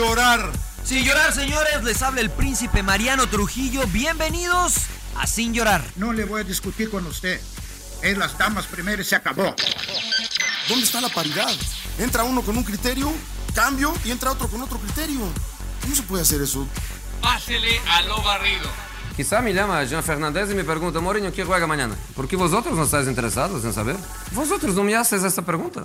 llorar. Sin llorar, señores, les habla el príncipe Mariano Trujillo. Bienvenidos a Sin llorar. No le voy a discutir con usted. Es las damas primero se acabó. ¿Dónde está la paridad? Entra uno con un criterio, cambio y entra otro con otro criterio. ¿Cómo se puede hacer eso? Pásele a lo barrido. Quizá me llama Jean Fernández y me pregunta, Mourinho, ¿qué juega mañana? ¿Por qué vosotros no estáis interesados en saber? Vosotros no me haces esta pregunta.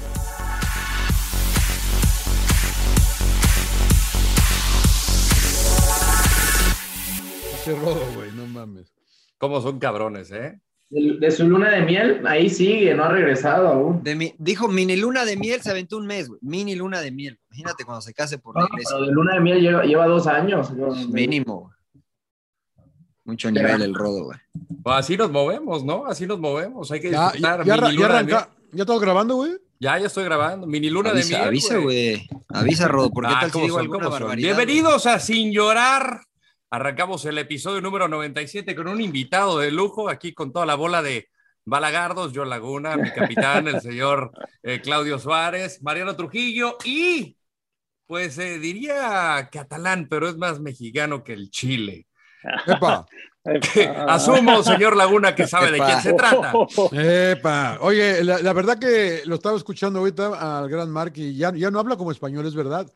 Ese rodo, güey, no mames. ¿Cómo son cabrones, eh? De, de su luna de miel, ahí sigue, no ha regresado aún. De mi- dijo mini luna de miel, se aventó un mes, güey. Mini luna de miel. Imagínate cuando se case por la No, iglesia. pero de luna de miel lleva, lleva dos años. Mínimo, güey. Mucho nivel el rodo, güey. Pues así nos movemos, ¿no? Así nos movemos. Hay que Ya, disfrutar. ya, ya, ya arranca. ¿Ya estamos grabando, güey? Ya, ya estoy grabando. Mini luna Avisa, de miel. avisa, güey. Avisa, Rodo, porque Ah, tal si ¿cómo digo alguna barbaridad. Bienvenidos a Sin Llorar. Arrancamos el episodio número 97 con un invitado de lujo, aquí con toda la bola de balagardos, John Laguna, mi capitán, el señor eh, Claudio Suárez, Mariano Trujillo y, pues eh, diría catalán, pero es más mexicano que el Chile. Epa, Asumo, señor Laguna, que sabe de quién se trata. epa. Oye, la, la verdad que lo estaba escuchando ahorita al gran Mark y ya, ya no habla como español, es verdad.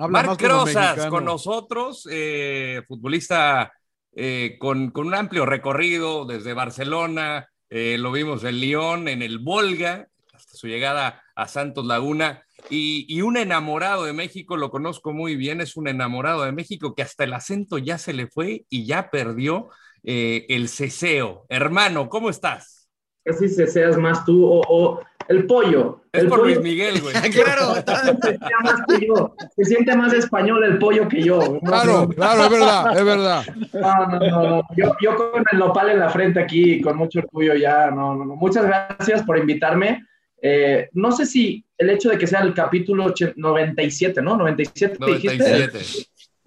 Habla Marc mexicano. con nosotros, eh, futbolista eh, con, con un amplio recorrido desde Barcelona, eh, lo vimos en Lyon, en el Volga, hasta su llegada a Santos Laguna, y, y un enamorado de México, lo conozco muy bien, es un enamorado de México que hasta el acento ya se le fue y ya perdió eh, el ceseo. Hermano, ¿cómo estás? Casi se seas más tú o, o el pollo. Es el por pollo Luis Miguel, güey. claro, se siente más que yo. Se siente más español el pollo que yo. Claro, claro, es verdad, es verdad. No, no, no, no. Yo, yo con el nopal en la frente aquí, con mucho orgullo ya. No, no, no. Muchas gracias por invitarme. Eh, no sé si el hecho de que sea el capítulo och- 97, ¿no? 97, dijiste.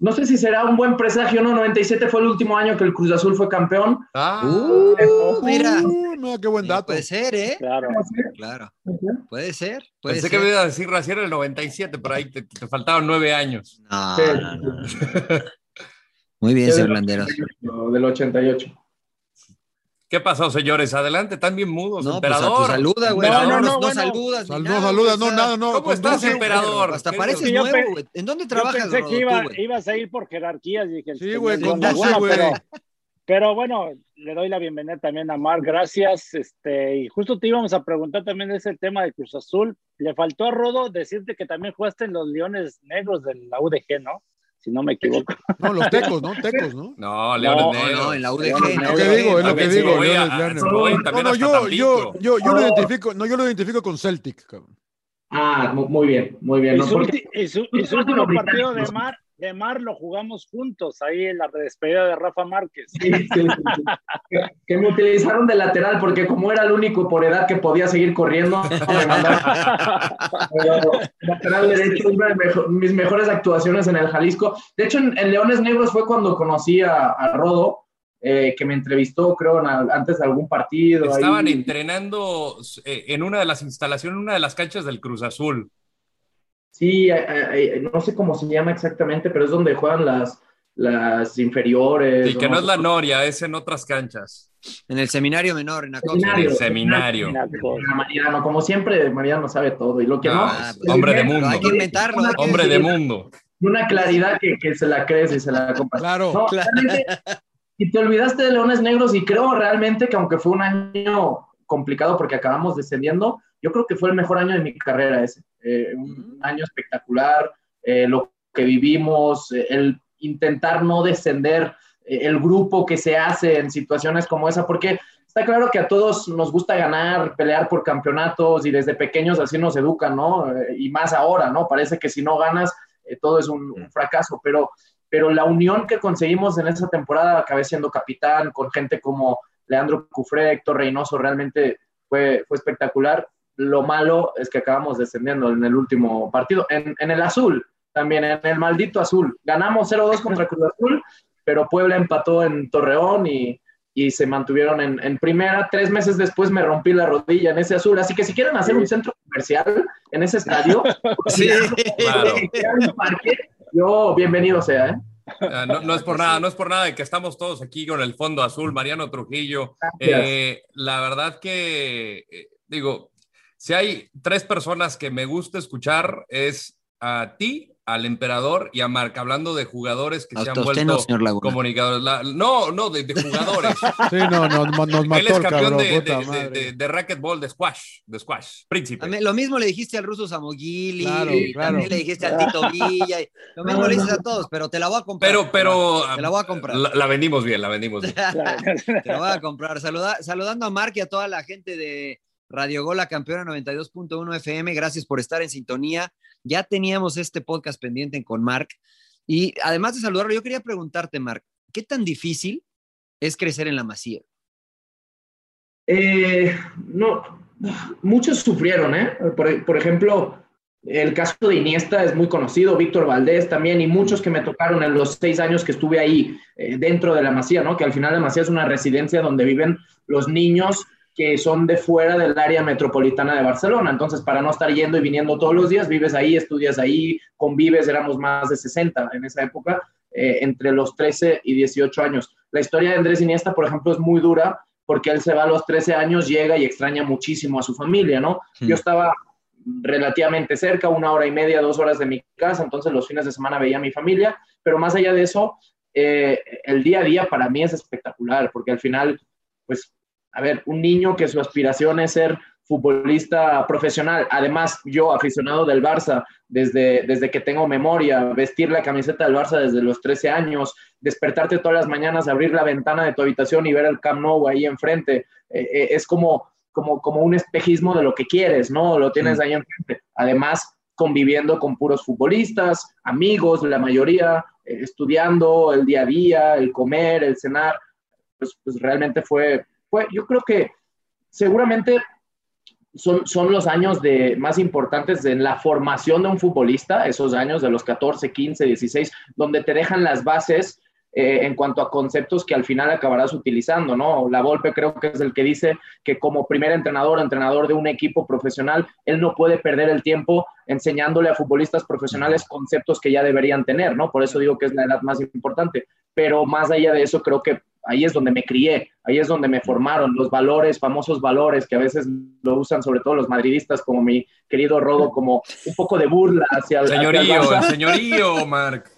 97. No sé si será un buen presagio, ¿no? 97 fue el último año que el Cruz Azul fue campeón. Ah, Uh, mira. Uh, mira, qué buen dato. Puede ser, ¿eh? Claro. Claro. Puede ser. Puede Pensé ser. que me iba a decir recién el 97, pero ahí te, te faltaban nueve años. No, Sí. no, no, no. Muy bien, señor Landeros. Del 88. ¿Qué pasó, señores? Adelante, están bien mudos, No, pues, emperador. pues saluda, güey. No, No, no, no, no, no bueno. saludas. ni Sal- nada, no saludas, no, nada, no. ¿Cómo estás, conduce, emperador? Hasta ¿Qué pareces nuevo, güey. ¿En dónde Yo trabajas, pensé Rodo, que iba- ibas a ir por jerarquías. Dije, Sí, el güey, Laguna, güey. Pero, pero bueno, le doy la bienvenida también a Mar. Gracias. Este, y justo te íbamos a preguntar también de ese tema de Cruz Azul. Le faltó a Rodo decirte que también jugaste en los Leones Negros de la UDG, ¿no? Si no me equivoco. No, los tecos, ¿no? Tecos, ¿no? No, Leones No, Negros. No, en la UDG. Es en Es lo que digo, es lo que digo. No, no, yo, yo, yo, yo lo No. identifico, no, yo lo identifico con Celtic, cabrón. Ah, mu- muy bien, muy bien. ¿no? su, Porque- último partido de Mar, de Mar lo jugamos juntos, ahí en la despedida de Rafa Márquez. Sí, sí, sí, sí. Que, que me utilizaron de lateral porque como era el único por edad que podía seguir corriendo, me mandaron. Pero lateral derecho, una de mejo- mis mejores actuaciones en el Jalisco. De hecho, en, en Leones Negros fue cuando conocí a, a Rodo, eh, que me entrevistó, creo, en al- antes de algún partido. ahí. Estaban entrenando eh, en una de las instalaciones, en una de las canchas del Cruz Azul. Sí, eh, eh, no sé cómo se llama exactamente, pero es donde juegan las, las inferiores. Y que no es la Noria, es en otras canchas. En el seminario menor, en Acoxpa. Seminario. El seminario. Mariano, como siempre, Mariano sabe todo. Y lo que no, Ah, pues, hombre de mundo. hay que inventarlo. hay que Hombre de mundo. una claridad que, que se la crees y se la compras. Claro. No, Claro. y te olvidaste de Leones Negros y creo realmente que aunque fue un año complicado porque acabamos descendiendo, yo creo que fue el mejor año de mi carrera ese. Eh, un año espectacular, eh, lo que vivimos, eh, el intentar no descender, eh, el grupo que se hace en situaciones como esa, porque está claro que a todos nos gusta ganar, pelear por campeonatos y desde pequeños así nos educan, ¿no? Eh, y más ahora, ¿no? Parece que si no ganas eh, todo es un, un fracaso, pero, pero la unión que conseguimos en esa temporada, acabé siendo capitán con gente como Leandro Cufré, Héctor Reynoso, realmente fue, fue espectacular. Lo malo es que acabamos descendiendo en el último partido, en, en el azul, también en el maldito azul. Ganamos 0-2 contra Cruz Azul, pero Puebla empató en Torreón y, y se mantuvieron en, en, primera. Tres meses después me rompí la rodilla en ese azul. Así que si quieren hacer un centro comercial en ese estadio, sí, claro. un parque, yo bienvenido sea. ¿eh? Uh, no, no, es por nada, no es por nada de que estamos todos aquí con el fondo azul, Mariano Trujillo. Eh, la verdad que, eh, digo, si hay tres personas que me gusta escuchar es a ti, al emperador y a Marc, hablando de jugadores que se han vuelto no, comunicadores. La, no, no, de, de jugadores. sí, no, no, nos mató Él es campeón cabrón, de, de, de, de, racquetball, de squash, de squash, príncipe. Mí, lo mismo le dijiste al ruso Samogili, claro, claro. también le dijiste al Tito Villa, y, lo mismo le dices a todos, pero te la voy a comprar. Pero, pero, te la voy a comprar. La, la vendimos bien, la vendimos bien. te la voy a comprar. Saluda, saludando a Marc y a toda la gente de Radio Gola, campeona 92.1 FM, gracias por estar en sintonía. Ya teníamos este podcast pendiente con Marc. Y además de saludarlo, yo quería preguntarte, Marc, ¿qué tan difícil es crecer en la Masía? Eh, no, muchos sufrieron, ¿eh? Por, ejemplo, el caso de Iniesta es muy conocido, Víctor Valdés también, y muchos que me tocaron en los seis años que estuve ahí eh, dentro de la Masía, ¿no? Que al final la Masía es una residencia donde viven los niños que son de fuera del área metropolitana de Barcelona. Entonces, para no estar yendo y viniendo todos los días, vives ahí, estudias ahí, convives, éramos más de 60 en esa época, eh, entre los 13 y 18 años. La historia de Andrés Iniesta, por ejemplo, es muy dura porque él se va a los 13 años, llega y extraña muchísimo a su familia, ¿no? Sí. Yo estaba relativamente cerca, una hora y media, dos horas de mi casa, entonces los fines de semana veía a mi familia, pero más allá de eso, eh, el día a día para mí es espectacular, porque al final, pues a ver, un niño que su aspiración es ser futbolista profesional, además yo aficionado del Barça desde, desde que tengo memoria, vestir la camiseta del Barça desde los 13 años, despertarte todas las mañanas, abrir la ventana de tu habitación y ver el Camp Nou ahí enfrente, eh, eh, es como, como, como un espejismo de lo que quieres, ¿no? Lo tienes ahí enfrente. Además, conviviendo con puros futbolistas, amigos, la mayoría, eh, estudiando el día a día, el comer, el cenar, pues, pues realmente fue fue, yo creo que seguramente son, son los años de, más importantes en la formación de un futbolista, esos años de los 14, 15, 16, donde te dejan las bases eh, en cuanto a conceptos que al final acabarás utilizando, ¿no? La Volpe creo que es el que dice que como primer entrenador, entrenador de un equipo profesional, él no puede perder el tiempo enseñándole a futbolistas profesionales conceptos que ya deberían tener, ¿no? Por eso digo que es la edad más importante. Pero más allá de eso, creo que ahí es donde me crié, ahí es donde me formaron los valores, famosos valores que a veces lo usan sobre todo los madridistas, como mi querido Rodo, como un poco de burla hacia el señorío, el, señorío, Marc.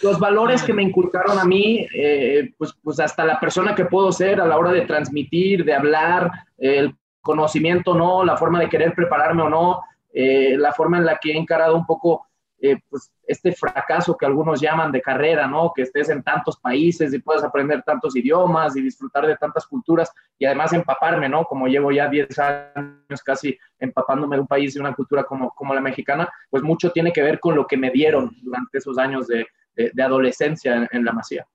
Los valores que me inculcaron a mí, eh, pues, pues hasta la persona que puedo ser a la hora de transmitir, de hablar, eh, el conocimiento no, la forma de querer prepararme o no, eh, la forma en la que he encarado un poco eh, pues este fracaso que algunos llaman de carrera, ¿no? Que estés en tantos países y puedas aprender tantos idiomas y disfrutar de tantas culturas y además empaparme, ¿no? Como llevo ya 10 años casi empapándome de un país y una cultura como, como la mexicana, pues mucho tiene que ver con lo que me dieron durante esos años de, de, de adolescencia en, en, la Masía.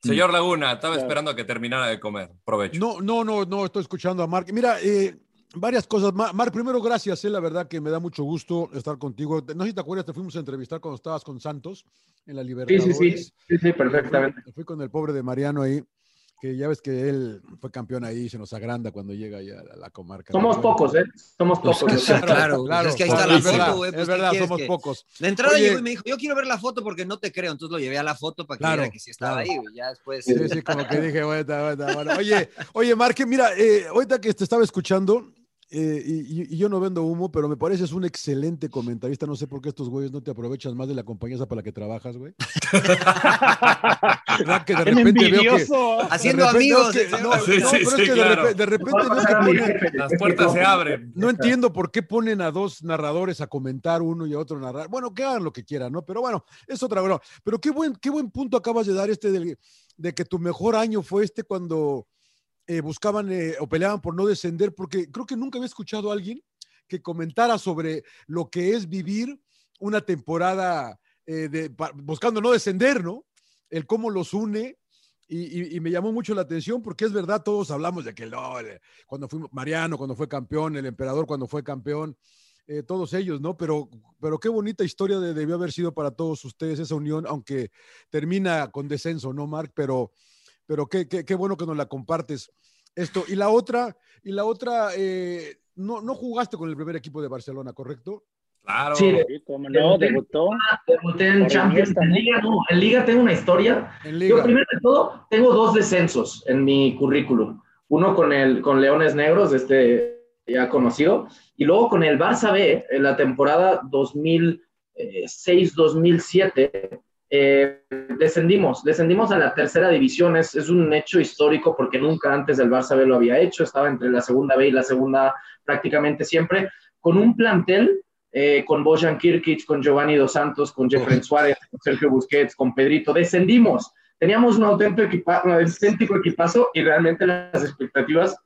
Señor Laguna, estaba esperando a que terminara de comer. Provecho. No, no, no, no, estoy escuchando a Mark. Mira, eh, varias cosas. Mar, primero, gracias, eh, la verdad que me da mucho gusto estar contigo. No sé si te acuerdas, te fuimos a entrevistar cuando estabas con Santos en la Libertadores. Sí, sí, sí, sí, sí perfectamente. Fui, fui, con el pobre de Mariano ahí, que ya ves que él fue campeón ahí, se nos agranda cuando llega ya a la comarca. Somos pocos, ¿eh? Somos pocos. Pues, claro, claro, claro. Es que ahí está la es foto, verdad, güey. Pues, es verdad, somos que... pocos. La entrada Oye, llegó y me dijo, yo quiero ver la foto porque no te creo. Entonces lo llevé a la foto para que claro, viera que sí estaba claro. ahí, güey. Ya después. Sí, sí, como que dije, bueno, bueno, bueno. Oye, oye, Marque, mira, eh, ahorita que te estaba escuchando, eh, y, y, yo no vendo humo, pero me pareces un excelente comentarista. No sé por qué estos güeyes no te aprovechas más de la compañía para la que trabajas, güey. que de repente veo que, Haciendo amigos. Que, no, sí, no, sí, pero sí, es que claro. de, de, repente veo que ponen, Las puertas se abren. No entiendo por qué ponen a dos narradores a comentar uno y a otro narrar. Bueno, que hagan lo que quieran, ¿no? Pero bueno, es otra broma. Pero qué buen, qué buen punto acabas de dar este de, de que tu mejor año fue este cuando eh, buscaban eh, o peleaban por no descender, porque creo que nunca había escuchado a alguien que comentara sobre lo que es vivir una temporada eh, de, buscando no descender, ¿no? El cómo los une. Y, y, me llamó mucho la atención porque es verdad, todos hablamos de que no, cuando fuimos Mariano, cuando fue campeón, el emperador cuando fue campeón, eh, todos ellos, ¿no? Pero, pero qué bonita historia de, debió haber sido para todos ustedes esa unión, aunque termina con descenso, ¿no, Marc? Pero, pero qué, qué, qué bueno que nos la compartes. Esto, y la otra, y la otra, eh, no, no jugaste con el primer equipo de Barcelona, ¿correcto? Claro. Sí, como no, debutó. Debuté en Champions. En Liga, no, en Liga tengo una historia. Yo, primero de todo, tengo dos descensos en mi currículum. Uno con, el, con Leones Negros, este ya conocido, y luego con el Barça B, en la temporada 2006-2007, eh, descendimos, descendimos a la tercera división. Es, es, un hecho histórico porque nunca antes el Barça B lo había hecho. Estaba entre la segunda B y la segunda prácticamente siempre, con un plantel eh, con Bojan Kirkic, con Giovanni Dos Santos, con Jeffrey Suárez, con Sergio Busquets, con Pedrito. Descendimos. Teníamos un auténtico, equipa un auténtico equipazo y realmente las expectativas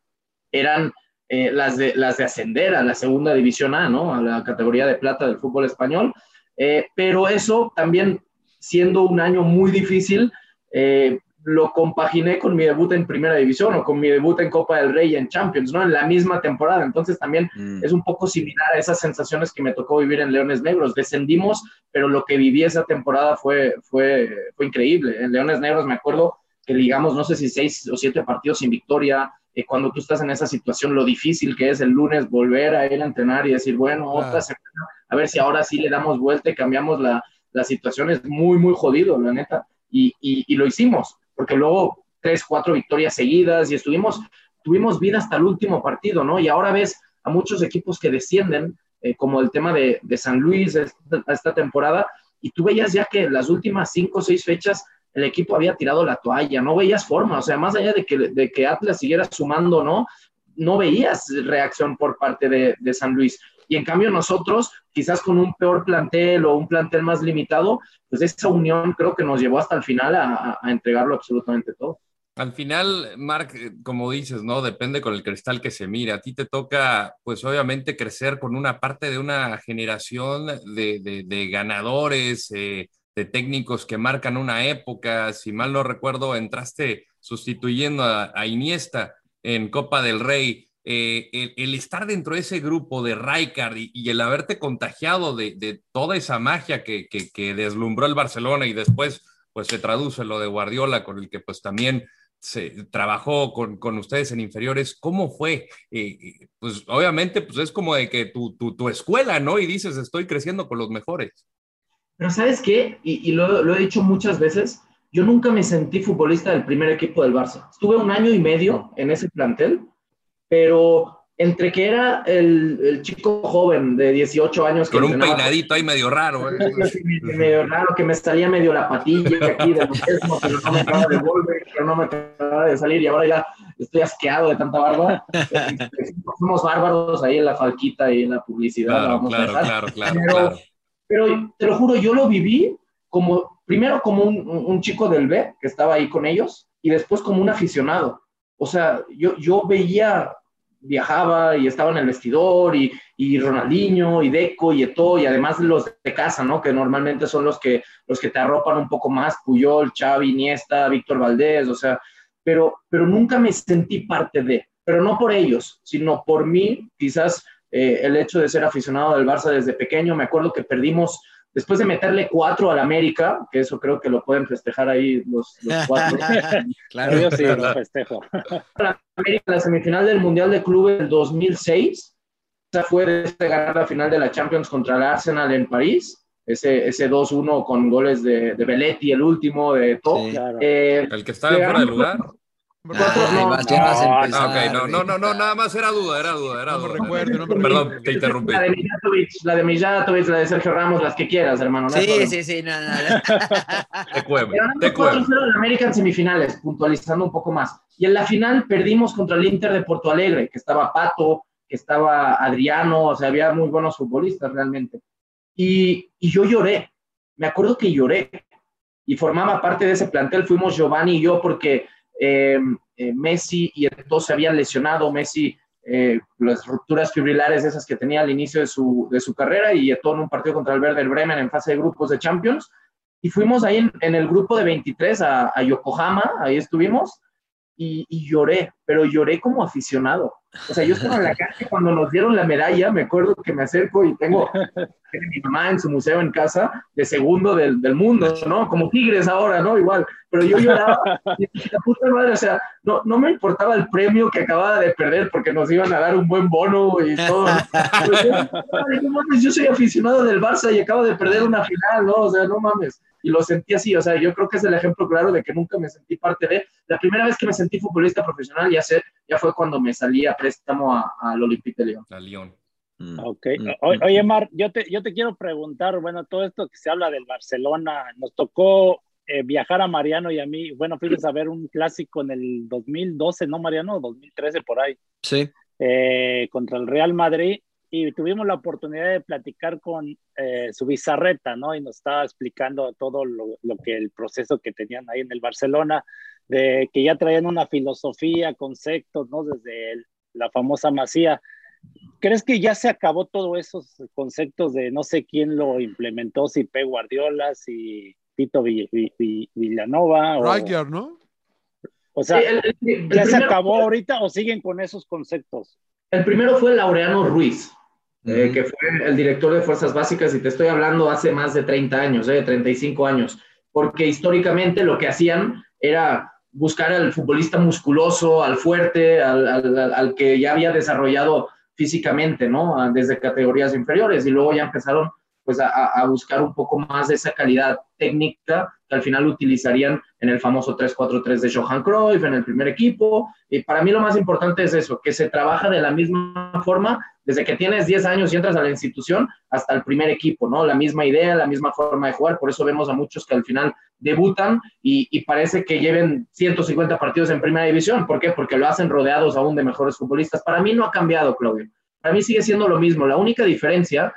eran eh, las, de, las de ascender a la segunda división A, ¿no? A la categoría de plata del fútbol español. Eh, pero eso también, siendo un año muy difícil, eh, lo compaginé con mi debut en Primera División o con mi debut en Copa del Rey y en Champions, ¿no? En la misma temporada. Entonces también mm. es un poco similar a esas sensaciones que me tocó vivir en Leones Negros. Descendimos, pero lo que viví esa temporada fue, fue, fue increíble. En Leones Negros me acuerdo que digamos, no sé si seis o siete partidos sin victoria, eh, cuando tú estás en esa situación, lo difícil que es el lunes volver a ir a entrenar y decir, bueno, otra semana, a ver si ahora sí le damos vuelta y cambiamos la, la situación, es muy, muy jodido, la neta. Y, y, lo hicimos porque luego tres, cuatro victorias seguidas y estuvimos, tuvimos vida hasta el último partido, ¿no? Y ahora ves a muchos equipos que descienden, eh, como el tema de, de San Luis esta, esta, temporada, y tú veías ya que las últimas cinco o seis fechas el equipo había tirado la toalla, no veías forma, o sea, más allá de que, de que Atlas siguiera sumando, ¿no? No veías reacción por parte de, de San Luis. Y en cambio nosotros, quizás con un peor plantel o un plantel más limitado, pues esa unión creo que nos llevó hasta el final a, a entregarlo absolutamente todo. Al final, Marc, como dices, ¿no? Depende con el cristal que se mire. A ti te toca, pues obviamente, crecer con una parte de una generación de, de, de ganadores, eh, de técnicos que marcan una época. Si mal no recuerdo, entraste sustituyendo a, a Iniesta en Copa del Rey eh, el, estar dentro de ese grupo de Rijkaard y, el haberte contagiado de, toda esa magia que, deslumbró el Barcelona y después pues se traduce lo de Guardiola con el que pues también se trabajó con, ustedes en inferiores, ¿cómo fue? Eh, pues obviamente pues es como de que tu, tu, tu, escuela, ¿no? Y dices, estoy creciendo con los mejores. Pero sabes qué, y, lo he dicho muchas veces, yo nunca me sentí futbolista del primer equipo del Barça. Estuve un año y medio en ese plantel pero entre que era el, el, chico joven de 18 años. Con un peinadito ahí medio raro. ¿eh? medio raro, que me salía medio la patilla aquí de mismo, pero no me acaba de volver, pero no me acaba de salir y ahora ya estoy asqueado de tanta barba. Somos bárbaros ahí en la falquita y en la publicidad. Claro, vamos claro, a claro, claro, pero, claro. pero te lo juro, yo lo viví como, primero como un, un chico del B que estaba ahí con ellos y después como un aficionado o sea, yo, yo veía, viajaba y estaba en el vestidor y, y Ronaldinho y Deco y Eto y además los de casa, ¿no? Que normalmente son los que, los que te arropan un poco más, Puyol, Xavi, Iniesta, Víctor Valdés, o sea, pero, pero nunca me sentí parte de, pero no por ellos, sino por mí, quizás eh, el hecho de ser aficionado del Barça desde pequeño, me acuerdo que perdimos después de meterle cuatro al América, que eso creo que lo pueden festejar ahí los, los cuatro. claro, yo sí lo festejo. La América, la semifinal del Mundial de Clubes del 2006, esa fue de ganar la final de la Champions contra el Arsenal en París, ese, ese 2-1 con goles de, de Belletti, el último de todo. Sí, claro. eh, el que estaba fuera de lugar. Ah, no, no, no, okay, no, no, no, no, nada más era duda, era duda, era duda. No recuerdo, Perdón, te interrumpí. La de Mijatovic, la de Mijatovic, la de Sergio Ramos, las que quieras, hermano. No sí, sí, sí, no, no. te cueve, te cueve. 4-0 en América en semifinales, puntualizando un poco más. Y en la final perdimos contra el Inter de Porto Alegre, que estaba Pato, que estaba Adriano, o sea, había muy buenos futbolistas realmente. Y, y yo lloré, me acuerdo que lloré. Y formaba parte de ese plantel, fuimos Giovanni y yo, porque eh, eh, Messi y entonces se habían lesionado, Messi eh, las rupturas fibrilares esas que tenía al inicio de su, de su carrera y todo en un partido contra el Werder Bremen en fase de grupos de Champions. Y fuimos ahí en, el grupo de 23 a, Yokohama, ahí estuvimos, y, lloré, pero lloré como aficionado. O sea, yo estaba en la calle cuando nos dieron la medalla, me acuerdo que me acerco y tengo mi mamá en su museo en casa de segundo del, del, mundo, ¿no? Como Tigres ahora, ¿no? Igual, pero yo lloraba y la puta madre, o sea, no, no me importaba el premio que acababa de perder porque nos iban a dar un buen bono y todo. Pues yo, mames, yo soy aficionado del Barça y acabo de perder una final, ¿no? O sea, no mames. Y lo sentí así, o sea, yo creo que es el ejemplo claro de que nunca me sentí parte de. La primera vez que me sentí futbolista profesional ya, sé, ya fue cuando me salí a préstamo al Olympique de Lyon. A Lyon. Mm. Ok. O, oye, Mar, yo te, yo te quiero preguntar, bueno, todo esto que se habla del Barcelona, nos tocó eh, viajar a Mariano y a mí, bueno, fuimos a ver un clásico en el 2012, ¿no, Mariano? 2013 por ahí. Sí. Eh, contra el Real Madrid y tuvimos la oportunidad de platicar con eh, su bizarreta, ¿no? Y nos estaba explicando todo lo, lo, que el proceso que tenían ahí en el Barcelona, de que ya traían una filosofía, conceptos, ¿no? Desde el, la famosa Masía. ¿Crees que ya se acabó todos esos conceptos de no sé quién lo implementó, si P. Guardiola, si Tito Villanova? Rijkaard, ¿no? O sea, el, el, el, ¿ya se acabó ahorita o siguen con esos conceptos? El primero fue Laureano Ruiz, uh -huh. eh, que fue el director de Fuerzas Básicas, y te estoy hablando hace más de 30 años, eh, 35 años, porque históricamente lo que hacían era buscar al futbolista musculoso, al fuerte, al, al, al que ya había desarrollado físicamente, ¿no? Desde categorías inferiores, y luego ya empezaron pues a, buscar un poco más de esa calidad técnica que al final utilizarían en el famoso 3-4-3 de Johan Cruyff, en el primer equipo. Y para mí lo más importante es eso, que se trabaja de la misma forma desde que tienes 10 años y entras a la institución hasta el primer equipo, ¿no? La misma idea, la misma forma de jugar. Por eso vemos a muchos que al final debutan y, y parece que lleven 150 partidos en primera división. ¿Por qué? Porque lo hacen rodeados aún de mejores futbolistas. Para mí no ha cambiado, Claudio. Para mí sigue siendo lo mismo. La única diferencia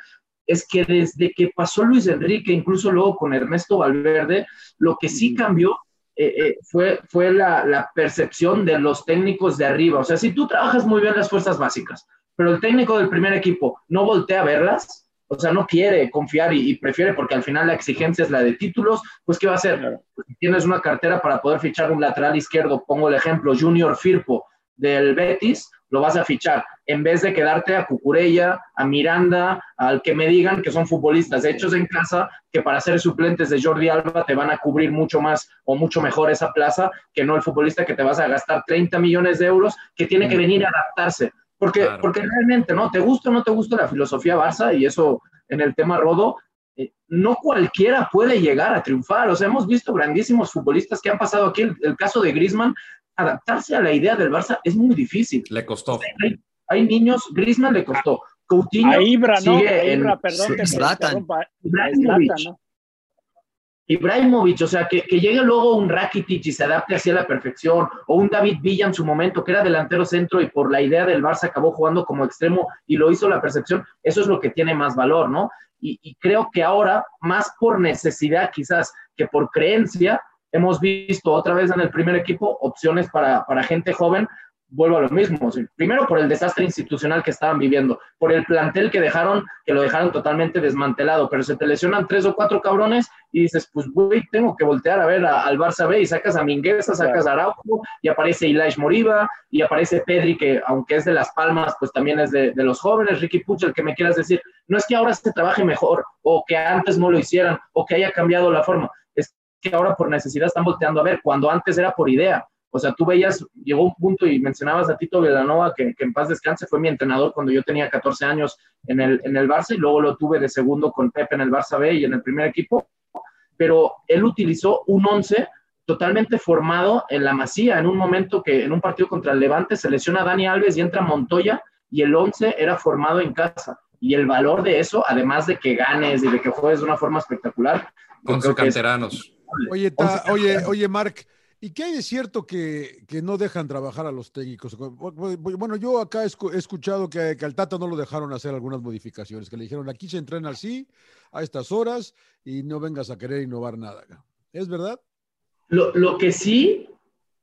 es que desde que pasó Luis Enrique, incluso luego con Ernesto Valverde, lo que sí cambió eh, eh, fue, fue la, la, percepción de los técnicos de arriba. O sea, si tú trabajas muy bien las fuerzas básicas, pero el técnico del primer equipo no voltea a verlas, o sea, no quiere confiar y, y prefiere, porque al final la exigencia es la de títulos, pues ¿qué va a hacer? Pues, tienes una cartera para poder fichar un lateral izquierdo, pongo el ejemplo, Junior Firpo del Betis, lo vas a fichar, en vez de quedarte a Cucurella, a Miranda, al que me digan que son futbolistas hechos en casa, que para ser suplentes de Jordi Alba te van a cubrir mucho más o mucho mejor esa plaza, que no el futbolista que te vas a gastar 30 millones de euros, que tiene que venir a adaptarse. Porque, claro. porque realmente, ¿no? ¿Te gusta o no te gusta la filosofía Barça? Y eso en el tema Rodo, eh, no cualquiera puede llegar a triunfar. O sea, hemos visto grandísimos futbolistas que han pasado aquí. El, el caso de Griezmann, adaptarse a la idea del Barça es muy difícil. Le costó. O sea, hay, hay, niños, Griezmann le costó. Coutinho a Ibra, ¿no? sigue A Ibra, en, perdón que Zlatan. Ibrahimovic. ¿no? Ibrahimovic, o sea, que, que, llegue luego un Rakitic y se adapte así a la perfección, o un David Villa en su momento, que era delantero centro y por la idea del Barça acabó jugando como extremo y lo hizo la percepción, eso es lo que tiene más valor, ¿no? Y, y creo que ahora, más por necesidad quizás que por creencia, hemos visto otra vez en el primer equipo opciones para, para gente joven. Vuelvo a lo mismo. Primero por el desastre institucional que estaban viviendo, por el plantel que dejaron, que lo dejaron totalmente desmantelado, pero se te lesionan tres o cuatro cabrones y dices, pues güey, tengo que voltear a ver a, al Barça B y sacas a Mingueza, sacas a Araujo y aparece Ilaish Moriba y aparece Pedri, que aunque es de Las Palmas, pues también es de, de los jóvenes, Ricky Puch, el que me quieras decir. No es que ahora se trabaje mejor o que antes no lo hicieran o que haya cambiado la forma que ahora por necesidad están volteando a ver, cuando antes era por idea. O sea, tú veías, llegó un punto y mencionabas a Tito Villanova, que, que, en paz descanse, fue mi entrenador cuando yo tenía 14 años en el, en el Barça y luego lo tuve de segundo con Pepe en el Barça B y en el primer equipo. Pero él utilizó un 11 totalmente formado en la masía, en un momento que en un partido contra el Levante se lesiona Dani Alves y entra Montoya y el 11 era formado en casa. Y el valor de eso, además de que ganes y de que juegues de una forma espectacular. Con sus canteranos. Es, Oye, ta, oye, oye, Mark, ¿y qué hay de cierto que, que, no dejan trabajar a los técnicos? Bueno, yo acá he escuchado que, que, al Tata no lo dejaron hacer algunas modificaciones, que le dijeron, aquí se entrena así, a estas horas, y no vengas a querer innovar nada. ¿Es verdad? Lo, lo que sí,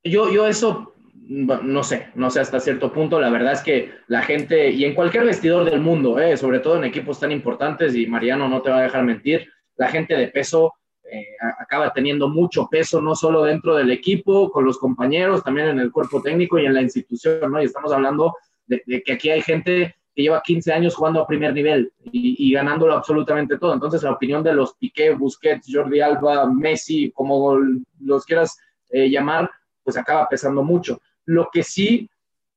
yo, yo eso no sé, no sé hasta cierto punto. La verdad es que la gente, y en cualquier vestidor del mundo, eh, sobre todo en equipos tan importantes, y Mariano no te va a dejar mentir, la gente de peso eh, acaba teniendo mucho peso, no solo dentro del equipo, con los compañeros, también en el cuerpo técnico y en la institución, ¿no? Y estamos hablando de, que aquí hay gente que lleva 15 años jugando a primer nivel y, ganándolo absolutamente todo. Entonces, la opinión de los Piqué, Busquets, Jordi Alba, Messi, como los quieras eh, llamar, pues acaba pesando mucho. Lo que sí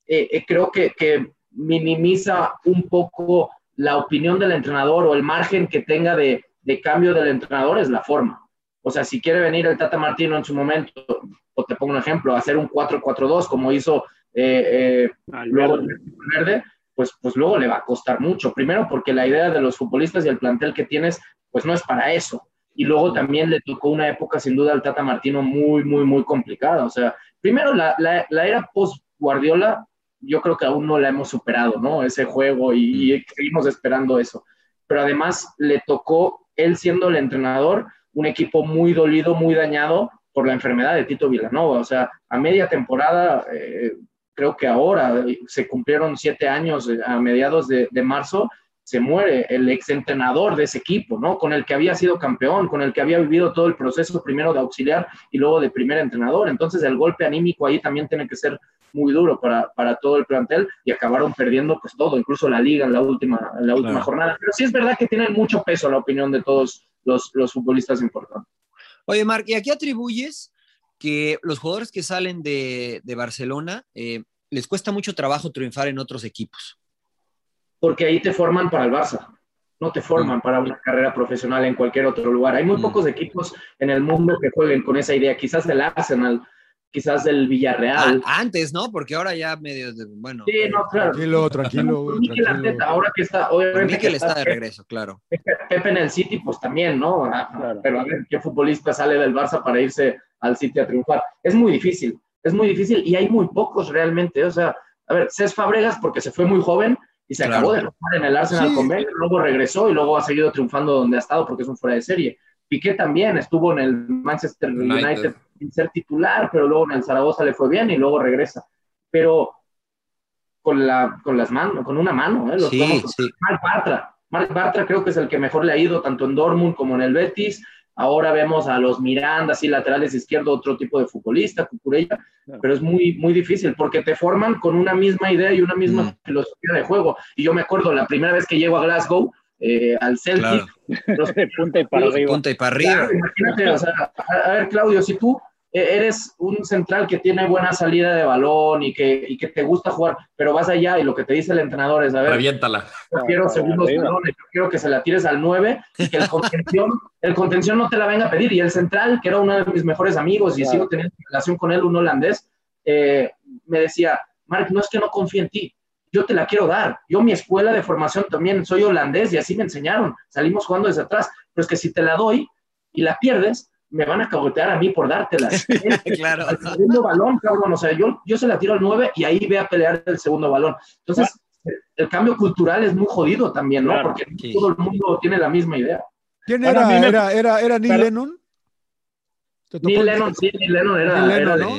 eh, creo que, que minimiza un poco la opinión del entrenador o el margen que tenga de, de cambio del entrenador es la forma. O sea, si quiere venir el Tata Martino en su momento, o te pongo un ejemplo, hacer un 4-4-2 como hizo eh, eh luego Verde, pues, pues luego le va a costar mucho. Primero porque la idea de los futbolistas y el plantel que tienes, pues no es para eso. Y luego también le tocó una época sin duda al Tata Martino muy, muy, muy complicada. O sea, primero la, la, la era post-Guardiola, yo creo que aún no la hemos superado, ¿no? Ese juego y, y seguimos esperando eso. Pero además le tocó él siendo el entrenador, un equipo muy dolido, muy dañado por la enfermedad de Tito Villanova. O sea, a media temporada, eh, creo que ahora se cumplieron siete años, eh, a mediados de, marzo, se muere el exentrenador de ese equipo, ¿no? Con el que había sido campeón, con el que había vivido todo el proceso primero de auxiliar y luego de primer entrenador. Entonces el golpe anímico ahí también tiene que ser muy duro para, para, todo el plantel y acabaron perdiendo pues todo, incluso la liga en la última, en la última jornada. Pero sí es verdad que tienen mucho peso la opinión de todos los, los futbolistas importantes. Oye, Marc, ¿y a qué atribuyes que los jugadores que salen de, de Barcelona eh, les cuesta mucho trabajo triunfar en otros equipos? Porque ahí te forman para el Barça no te forman para una carrera profesional en cualquier otro lugar. Hay muy pocos equipos en el mundo que jueguen con esa idea. Quizás el Arsenal, quizás del Villarreal. Ah, antes, ¿no? Porque ahora ya medio, de, bueno. Sí, no, claro. Tranquilo, tranquilo. tranquilo. ahora que está, obviamente. Mikel está, de regreso, claro. Pepe en el City, pues también, ¿no? Ah, pero a ver, ¿qué futbolista sale del Barça para irse al City a triunfar? Es muy difícil, es muy difícil y hay muy pocos realmente. O sea, a ver, Cés Fabregas porque se fue muy joven y se acabó de jugar en el Arsenal con Becker, luego regresó y luego ha seguido triunfando donde ha estado porque es un fuera de serie. Piqué también estuvo en el Manchester United sin ser titular, pero luego en el Zaragoza le fue bien y luego regresa. Pero con, la, con las manos, con una mano, ¿eh? Los sí, sí. Marc Bartra. Marc Bartra creo que es el que mejor le ha ido tanto en Dortmund como en el Betis. Ahora vemos a los Miranda, así laterales izquierdo, otro tipo de futbolista, Cucurella, pero es muy, muy difícil porque te forman con una misma idea y una misma mm. filosofía de juego. Y yo me acuerdo la primera vez que llego a Glasgow, eh, al Celtic. Los, punta y para arriba. Punta y para arriba. imagínate, o sea, a, ver, Claudio, si tú eres un central que tiene buena salida de balón y que, y que te gusta jugar, pero vas allá y lo que te dice el entrenador es, a ver, reviéntala. Yo quiero segundos balones, yo quiero que se la tires al 9 y que el contención, el contención no te la venga a pedir. Y el central, que era uno de mis mejores amigos y sigo teniendo relación con él, un holandés, eh, me decía, Mark, no es que no confíe en ti, yo te la quiero dar. Yo mi escuela de formación también soy holandés y así me enseñaron. Salimos jugando desde atrás. Pero es que si te la doy y la pierdes, me van a cagotear a mí por dártela. claro. El segundo balón, cabrón. O sea, yo, yo se la tiro al 9 y ahí ve a pelear el segundo balón. Entonces, el cambio cultural es muy jodido también, ¿no? Porque todo el mundo tiene la misma idea. ¿Quién era? ¿Era, era, era Neil Lennon? Neil Lennon, sí, Neil Lennon era. Neil Lennon, ¿no?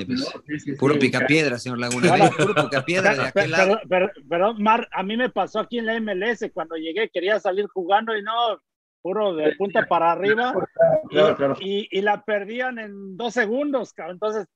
Pues, puro picapiedra, señor Laguna. puro picapiedra de aquel lado. Pero, Mar, a mí me pasó aquí en la MLS cuando llegué, quería salir jugando y no, puro de punta para arriba. Y, y, la perdían en dos segundos, entonces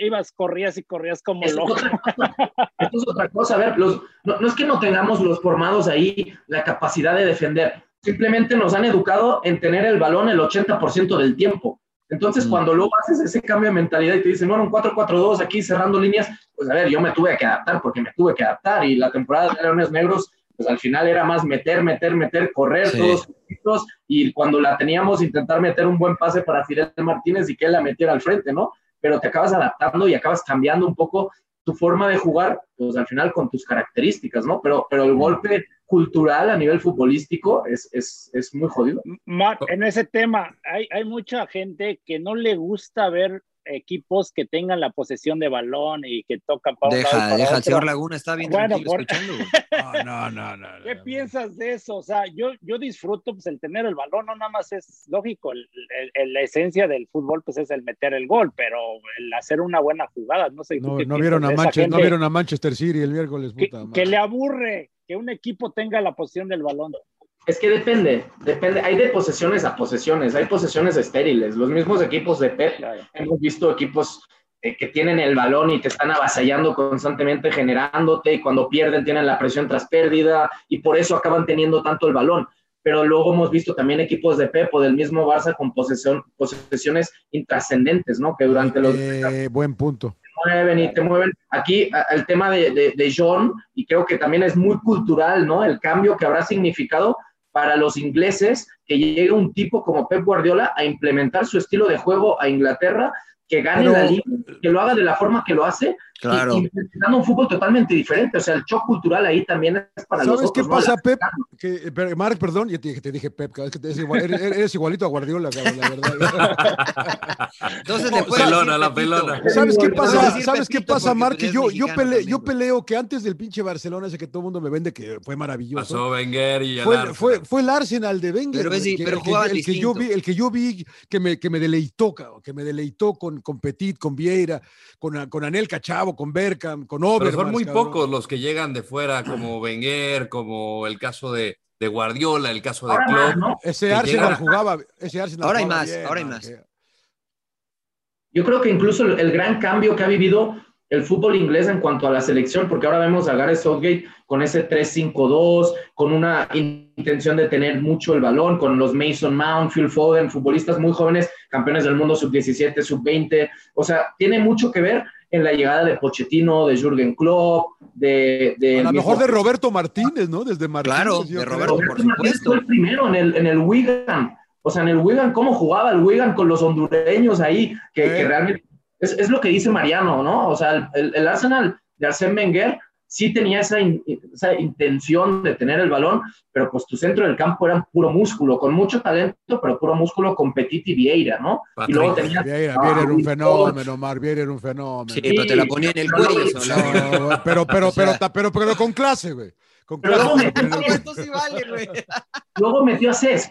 ibas, corrías y corrías como loco. Esto es otra cosa, a ver, los, no, no, es que no tengamos los formados ahí la capacidad de defender, simplemente nos han educado en tener el balón el 80% del tiempo. Entonces, mm. cuando luego haces ese cambio de mentalidad y te dicen, bueno, un 4-4-2 aquí cerrando líneas, pues a ver, yo me tuve que adaptar porque me tuve que adaptar y la temporada de Leones Negros, pues al final era más meter, meter, meter, correr todos juntos y cuando la teníamos intentar meter un buen pase para Fidel Martínez y que él la metiera al frente, ¿no? Pero te acabas adaptando y acabas cambiando un poco tu forma de jugar, pues al final con tus características, ¿no? Pero, pero el golpe cultural a nivel futbolístico es, es, es muy jodido. Mark, en ese tema, hay, hay mucha gente que no le gusta ver equipos que tengan la posesión de balón y que tocan para Deja, para deja, el señor Laguna está bien Bueno, por- escuchando. No, no, no, no. ¿Qué piensas de eso? O sea, yo, yo disfruto pues el tener el balón, no nada más es lógico, el- la esencia del fútbol pues es el meter el gol, pero el hacer una buena jugada, no sé. ¿tú No, vieron a Manchester, no vieron a Manchester City el miércoles, puta que madre. le aburre que un equipo tenga la posición del balón. Es que depende, depende. Hay de posesiones a posesiones, hay posesiones estériles. Los mismos equipos de Pep, hemos visto equipos eh, que tienen el balón y te están avasallando constantemente, generándote, y cuando pierden tienen la presión tras pérdida, y por eso acaban teniendo tanto el balón. Pero luego hemos visto también equipos de Pep o del mismo Barça con posesión, posesiones intrascendentes, ¿no? Que durante los Eh, buen punto. mueven y te mueven. Aquí el tema de, de, de John, y creo que también es muy cultural, ¿no? El cambio que habrá significado para los ingleses que llegue un tipo como Pep Guardiola a implementar su estilo de juego a Inglaterra, que gane Pero- la liga, que lo haga de la forma que lo hace, Claro. y, y dando un fútbol totalmente diferente. O sea, el shock cultural ahí también es para ¿Sabes los qué otros, ¿no? pasa, Pep? Que, eh, pero, Marc, perdón, ya te, dije- te dije Pep, cabrón, es que te- eres, igual- eres- eres igualito a Guardiola, cabrón, la verdad. Entonces No, puedes pelona, decir la pelona. ¿Sabes qué pasa? ¿Sabes qué pasa, pues, Que yo, yo, pele- yo peleo que antes del pinche Barcelona, ese que todo el mundo me vende, que fue maravilloso. Pasó Wenger y el Fue, Arsenal. fue, fue el Arsenal de Wenger. Pero pero el que, el que yo vi, el que yo vi que me, que me deleitó, cabrón, que me deleitó con, con Petit, con Vieira, con, con Anel Cachavo, con Berkham, con Pero Overmars. son muy cabrón. pocos los que llegan de fuera, como Wenger, como el caso de, de Guardiola, el caso de Ahora más. ¿no? Ese Arsenal llega- jugaba, ese Arsenal Ahora hay jugaba más, bien, ahora hay más. que- Yo creo que incluso el, el gran cambio que ha vivido el fútbol inglés en cuanto a la selección, porque ahora vemos a Gareth Southgate con ese 3-5-2, con una intención de tener mucho el balón, con los Mason Mount, Phil Foden, futbolistas muy jóvenes, campeones del mundo sub-17, sub-20. O sea, tiene mucho que ver en la llegada de Pochettino, de Jürgen Klopp, de... de A lo mismo- mejor de Roberto Martínez, ¿no? Desde Martínez. Claro, de. Roberto, por Roberto Martínez supuesto. fue el primero en el, en el Wigan. O sea, en el Wigan, ¿cómo jugaba el Wigan con los hondureños ahí? Que, Eh. que realmente es, es lo que dice Mariano, ¿no? O sea, el, el Arsenal de Arsène Wenger sí tenía esa, in- esa intención de tener el balón, pero pues tu centro del campo era puro músculo, con mucho talento, pero puro músculo con Petit y Vieira, ¿no? Y luego tenías Vieira, a Vieira era un fenómeno, Mar, Vieira era un fenómeno. Sí, pero te la ponía en el cuello. la- No, pero, pero, pero, pero, pero, con clase, güey. Con Pero clase. luego me- pero- Esto sí vale, güey. Luego metió a Cesc.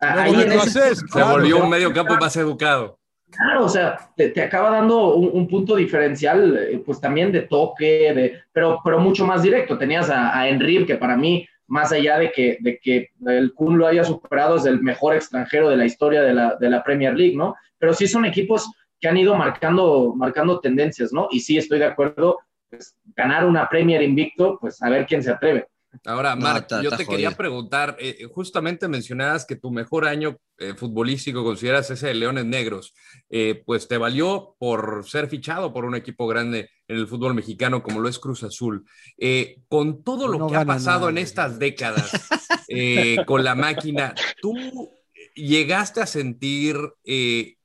Luego metió a Cesc, Se volvió un medio campo más educado. Claro, o sea, te, te acaba dando un, un punto diferencial, eh, pues también de toque, de, pero, pero mucho más directo. Tenías a, a Henry, que para mí, más allá de que, de que el Kun lo haya superado, es el mejor extranjero de la historia de la, de la Premier League, ¿no? Pero sí son equipos que han ido marcando, marcando tendencias, ¿no? Y sí estoy de acuerdo, pues, ganar una Premier invicto, pues a ver quién se atreve. Ahora, No, Marc, yo te quería jodido. preguntar, eh, justamente mencionabas que tu mejor año eh, futbolístico consideras ese de Leones Negros, eh, pues te valió por ser fichado por un equipo grande en el fútbol mexicano como lo es Cruz Azul. Eh, con todo lo No que ha pasado nada, en estas décadas eh, con la máquina, ¿tú llegaste a sentir eh,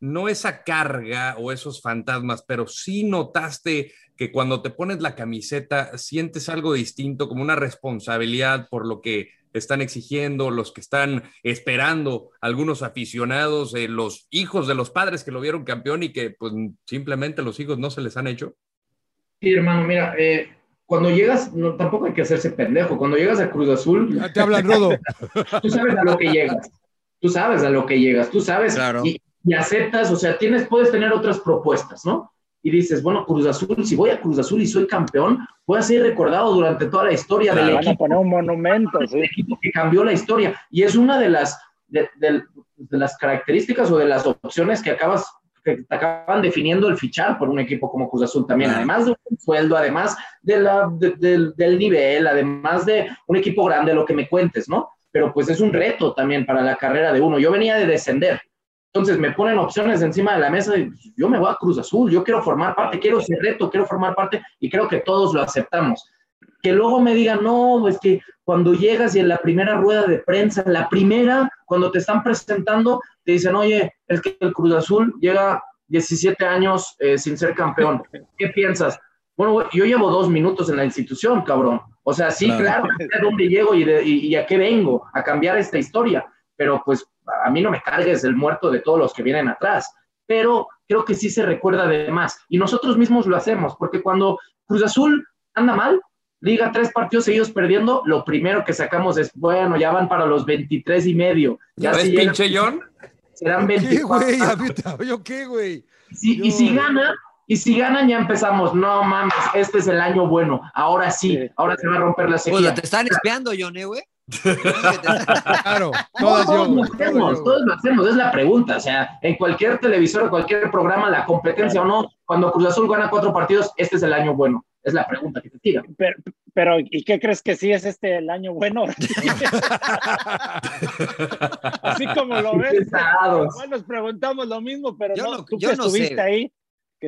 no esa carga o esos fantasmas, pero sí notaste que cuando te pones la camiseta sientes algo distinto, como una responsabilidad por lo que están exigiendo, los que están esperando, algunos aficionados, eh, los hijos de los padres que lo vieron campeón y que pues simplemente los hijos no se les han hecho. Sí, hermano, mira, eh, cuando llegas, no, tampoco hay que hacerse pendejo. Cuando llegas a Cruz Azul, Ya te hablan, Rodo. tú sabes a lo que llegas. Tú sabes a lo que llegas. Tú sabes Claro. y, y aceptas, o sea, tienes, puedes tener otras propuestas, ¿no? Y dices, bueno, Cruz Azul, si voy a Cruz Azul y soy campeón, voy a ser recordado durante toda la historia Claro. del Van a equipo, poner un monumento, sí. el equipo que cambió la historia. Y es una de las, de, de- de las características o de las opciones que acabas que te acaban definiendo el fichar por un equipo como Cruz Azul también, además de un sueldo, además de la, de- del- del nivel, además de un equipo grande, lo que me cuentes, ¿no? Pero pues es un reto también para la carrera de uno. Yo venía de descender, entonces me ponen opciones encima de la mesa y pues, yo me voy a Cruz Azul, yo quiero formar parte, quiero ese reto, quiero formar parte y creo que todos lo aceptamos. Que luego me digan, no, es que cuando llegas y en la primera rueda de prensa, en la primera, cuando te están presentando, te dicen, oye, es que el Cruz Azul llega 17 años eh, sin ser campeón. ¿Qué piensas? Bueno, yo llevo dos minutos en la institución, cabrón. O sea, sí, Claro. claro, a dónde llego y, de- y- y a qué vengo, a cambiar esta historia. Pero pues a mí no me cargues el muerto de todos los que vienen atrás. Pero creo que sí se recuerda de más. Y nosotros mismos lo hacemos, porque cuando Cruz Azul anda mal, liga tres partidos seguidos perdiendo, lo primero que sacamos es, bueno, ya van para los 23 y medio. ¿Ya ves, pinche John? Serán ¿Qué, 24. güey? Ahorita, ¿Yo qué, güey? Sí, y si gana, y si ganan ya empezamos, no mames, este es el año bueno, ahora sí, Sí. ahora se va a romper la Pues sequía. te están espiando, John, ¿eh, güey? Claro, yo, todos lo hacemos, yo, todos lo hacemos, es la pregunta. O sea, en cualquier televisor o cualquier programa, la competencia o no, cuando Cruz Azul gana cuatro partidos, este es el año bueno. Es la pregunta que te tira. Pero, pero, ¿y qué crees que sí es este el año bueno? Así como lo ves. Igual nos preguntamos lo mismo, pero Yo no, no- tú yo que no estuviste sé. ahí.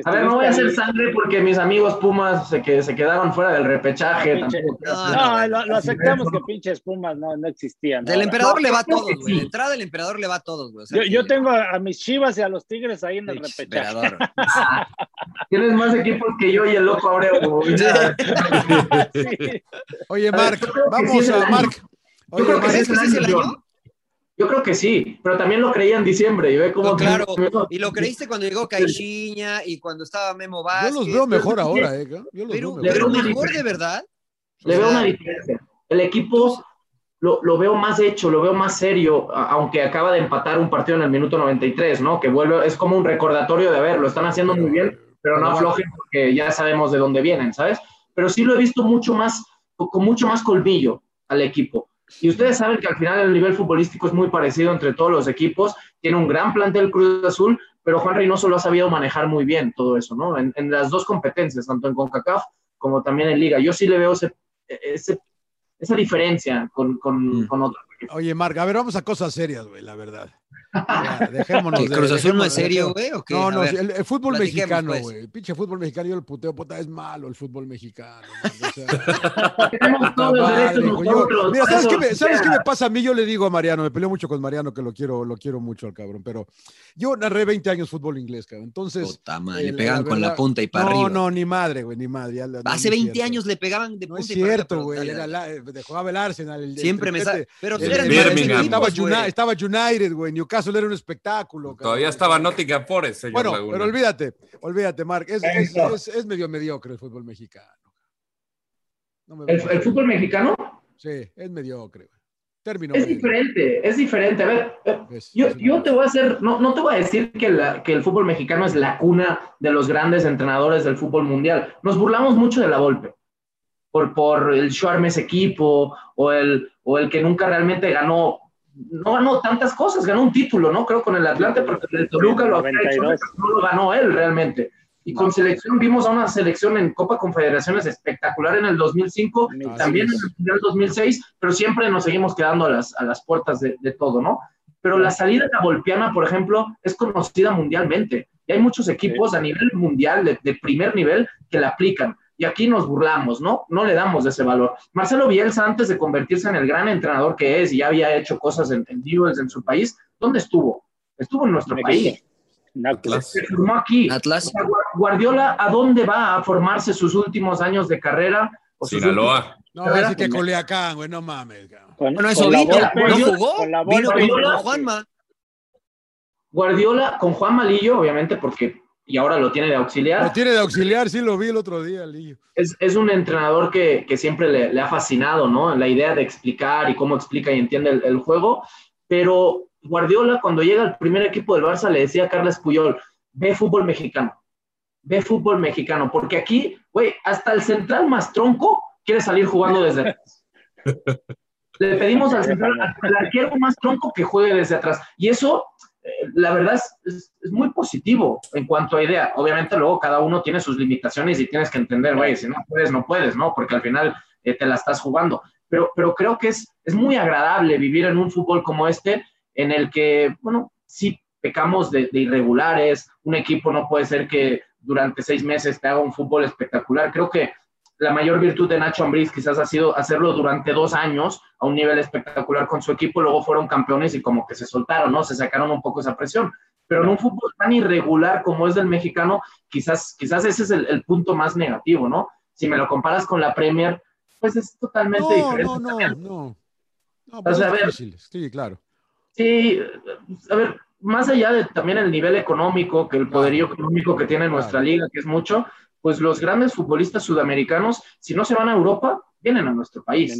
Que A ver, no voy a hacer sangre porque mis amigos Pumas se, que, se quedaron fuera del repechaje. Tampoco No, No, lo, lo aceptamos que pinches Pumas no, no existían. Del ahora. emperador No, le va a todos, güey. sí. La entrada del emperador le va a todos, güey. O sea Yo, tengo a, a mis chivas y a los tigres ahí en el repechaje. Ah, Tienes más equipos que yo y el loco Abreu. Sí. Oye, Marc, vamos el a. Marc. Oye, Marc, sí ¿Crees que sí es el año, año? Yo creo que sí, pero también lo creía en diciembre. Y ve cómo No, claro. Y lo creíste cuando llegó Caixinha y cuando estaba Memo yo Vázquez. los veo mejor ahora, ¿eh? Yo los Pero, veo Le pero mejor. veo una mejor de diferencia. verdad. Le veo una diferencia. El equipo lo, lo veo más hecho, lo veo más serio, a- aunque acaba de empatar un partido en el minuto 93, ¿no? Que vuelve, es como un recordatorio de ver, lo están haciendo muy bien, pero no aflojen porque ya sabemos de dónde vienen, ¿sabes? Pero sí lo he visto mucho más, con mucho más colmillo al equipo. Y ustedes saben que al final el nivel futbolístico es muy parecido entre todos los equipos. Tiene un gran plantel Cruz Azul, pero Juan Reynoso lo ha sabido manejar muy bien todo eso, ¿no? En, en las dos competencias, tanto en CONCACAF como también en Liga. Yo sí le veo ese, ese- esa diferencia con, con, Mm. con otros. Oye, Marc, a ver, vamos a cosas serias, güey, la verdad. Ya, dejémonos. ¿Que de- Cruz Azul no es serio, güey? ¿O qué? No, no, ver, el, el fútbol mexicano, pues. güey. El pinche fútbol mexicano, yo el puteo, puta, es malo el fútbol mexicano. man, o sea, Tenemos todos los Madre, derechos hijo, yo- nosotros. mira, ¿sabes eso qué, me, ¿sabes qué me pasa a mí? Yo le digo a Mariano, me peleo mucho con Mariano, que lo quiero, lo quiero mucho al cabrón, pero yo narré 20 años fútbol inglés, cabrón. Entonces. Puta madre, eh, le pegaban con la punta y para no, arriba. No, ni madre, güey, ni madre. ya la- no, Hace no es 20 cierto. años le pegaban de No punta es y para arriba, cierto, güey. la- eh, jugaba el Arsenal. El, el Siempre me triplete. sa- Pero El- el- estaba United, güey. Newcastle era un espectáculo. cabrón. Todavía estaba Nottingham Forest, señor Bueno, Laguna. pero olvídate, olvídate, Marc. Es, es, Eso. es- es medio mediocre el fútbol mexicano. No me ¿El, fútbol mexicano Sí, es mediocre. Término es medio. diferente, es diferente. A ver, eh, Es- yo, te voy a hacer, no, no te voy a decir que, la- que el fútbol mexicano es la cuna de los grandes entrenadores del fútbol mundial. Nos burlamos mucho de la Volpe por, por el Schwarmes equipo o el, o el que nunca realmente ganó, no ganó tantas cosas, ganó un título, ¿no? Creo con el Atlante, porque el Toluca lo había hecho, 92. no lo ganó él realmente. Y con selección, vimos a una selección en Copa Confederaciones espectacular en el 2005, Así también en el Mundial 2006, pero siempre nos seguimos quedando a las, a las puertas de, de todo, ¿no? Pero la salida de la Volpiana, por ejemplo, es conocida mundialmente. Y hay muchos equipos a nivel mundial, de, de primer nivel, que la aplican. Y aquí nos burlamos, ¿no? No le damos ese valor. Marcelo Bielsa, antes de convertirse en el gran entrenador que es y ya había hecho cosas en, en Newell's, en su país, ¿dónde estuvo? Estuvo en nuestro país. Atlas. Se formó aquí. Atlas. O sea, Guardiola, ¿a dónde va a formarse sus últimos años de carrera? O Sinaloa. No, así que Coleacán, güey, no mames. Con- Bueno, eso vino, no jugó. con la Vino con. Juanma. Guardiola con Juan Malillo, obviamente, porque y ahora lo tiene de auxiliar. Lo tiene de auxiliar, sí lo vi el otro día, Lillo. Es, es un entrenador que, que siempre le, le ha fascinado, ¿no? La idea de explicar y cómo explica y entiende el, el juego. Pero Guardiola, cuando llega al primer equipo del Barça, le decía a Carles Puyol: ve fútbol mexicano, ve fútbol mexicano, porque aquí, güey, hasta el central más tronco quiere salir jugando desde atrás. Le pedimos al central, al arquero más tronco que juegue desde atrás. Y eso, la verdad, es muy positivo en cuanto a idea. Obviamente, luego cada uno tiene sus limitaciones y tienes que entender, güey, si no puedes, no puedes, ¿no? Porque al final eh, te la estás jugando. Pero, pero creo que es, es muy agradable vivir en un fútbol como este, en el que, bueno, sí pecamos de, de irregulares, un equipo no puede ser que durante seis meses te haga un fútbol espectacular. Creo que la mayor virtud de Nacho Ambriz quizás ha sido hacerlo durante dos años a un nivel espectacular con su equipo, luego fueron campeones y como que se soltaron, ¿no? Se sacaron un poco esa presión. Pero en un fútbol tan irregular como es del mexicano, quizás, quizás ese es el, el punto más negativo, ¿no? Si me lo comparas con la Premier, pues es totalmente No, diferente. no, no, también. no. No, O pues sea, a ver. sí, claro. Sí, a ver, más allá de también el nivel económico, que el poderío económico que tiene nuestra liga, que es mucho, pues los grandes futbolistas sudamericanos, si no se van a Europa, vienen a nuestro país.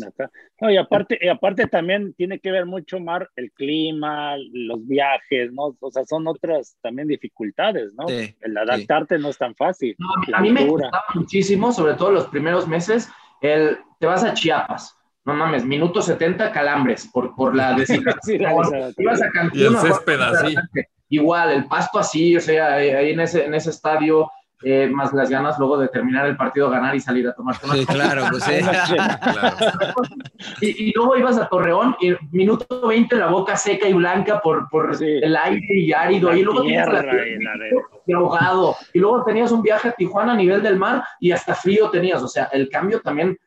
No, y aparte, y aparte también tiene que ver mucho más el clima, los viajes, ¿no? O sea, son otras también dificultades, ¿no? el adaptarte no es tan fácil. a mí me gustaba muchísimo, sobre todo los primeros meses, el te vas a Chiapas. No mames, minuto 70 calambres por, por la deshidratación. Ibas a Cancún. Igual, el pasto así, o sea, ahí en ese, en ese estadio, eh, más las ganas luego de terminar el partido, ganar y salir a tomar Sí, claro, pues sí. Y, luego ibas a Torreón y minuto 20 la boca seca y blanca por, por el aire y árido. y luego tierra, y ahogado. Y luego tenías un viaje a Tijuana a nivel del mar y hasta frío tenías. O sea, el cambio también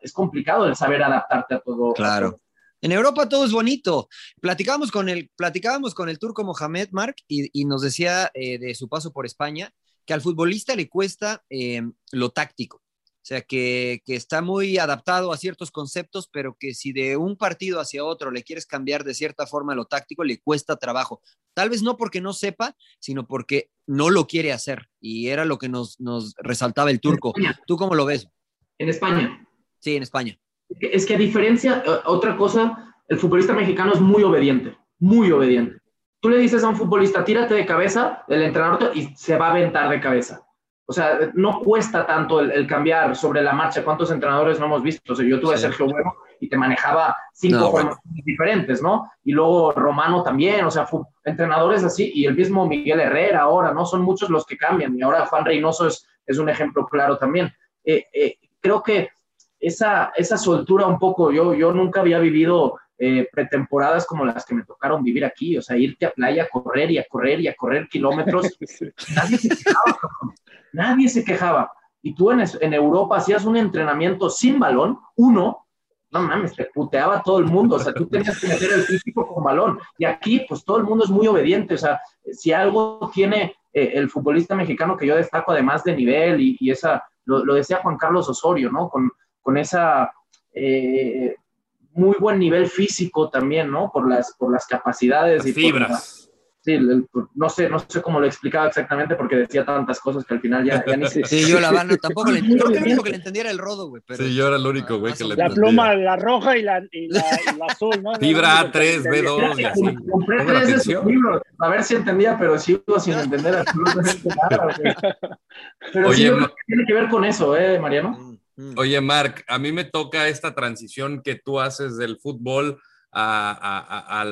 es complicado el saber adaptarte a todo. Claro. En Europa todo es bonito. Platicábamos con el, platicábamos con el turco Mohamed Mark y, nos decía eh, de su paso por España que al futbolista le cuesta eh, lo táctico. O sea, que, está muy adaptado a ciertos conceptos, pero que si de un partido hacia otro le quieres cambiar de cierta forma lo táctico, le cuesta trabajo. Tal vez no porque no sepa, sino porque no lo quiere hacer. Y era lo que nos, nos resaltaba el turco. ¿Tú cómo lo ves? En España. Sí, en España. Es que a diferencia, eh, otra cosa, el futbolista mexicano es muy obediente, muy obediente. Tú le dices a un futbolista, tírate de cabeza, el entrenador y se va a aventar de cabeza. O sea, no cuesta tanto el, cambiar sobre la marcha. ¿Cuántos entrenadores no hemos visto? O sea, yo tuve a Sergio Bueno y te manejaba cinco formaciones diferentes, ¿no? Y luego Romano también, o sea, entrenadores así, y el mismo Miguel Herrera ahora, ¿no? Son muchos los que cambian, y ahora Juan Reynoso es, es un ejemplo claro también. Eh, eh, creo que esa, esa soltura un poco, yo, yo nunca había vivido eh, pretemporadas como las que me tocaron vivir aquí, o sea, irte a playa a correr y a correr y a correr kilómetros. Nadie se quejaba, nadie se quejaba. Y tú en, en, Europa hacías un entrenamiento sin balón, uno, no mames, te puteaba todo el mundo, o sea, tú tenías que meter el físico con balón. Y aquí, pues todo el mundo es muy obediente, o sea, si algo tiene eh, el futbolista mexicano que yo destaco además de nivel y, esa, lo, lo, decía Juan Carlos Osorio, ¿no? Con, con esa... Eh, muy buen nivel físico también, ¿no? Por las, por las capacidades. y fibras. sí, no sé, no sé cómo lo explicaba exactamente porque decía tantas cosas que al final ya, ya ni sé. Sí, yo la van, tampoco le creo que lo que le entendiera el rodo, güey. sí, yo era el único, güey, que le La pluma, la roja y la, y la, azul, ¿no? Fibra A3, B2 y así. Compré tres de esos libros, a ver si entendía, pero sigo sin entender absolutamente nada, güey. Pero sí, tiene que ver con eso, ¿eh, Mariano? Mm. Oye, Marc, a mí me toca esta transición que tú haces del fútbol a,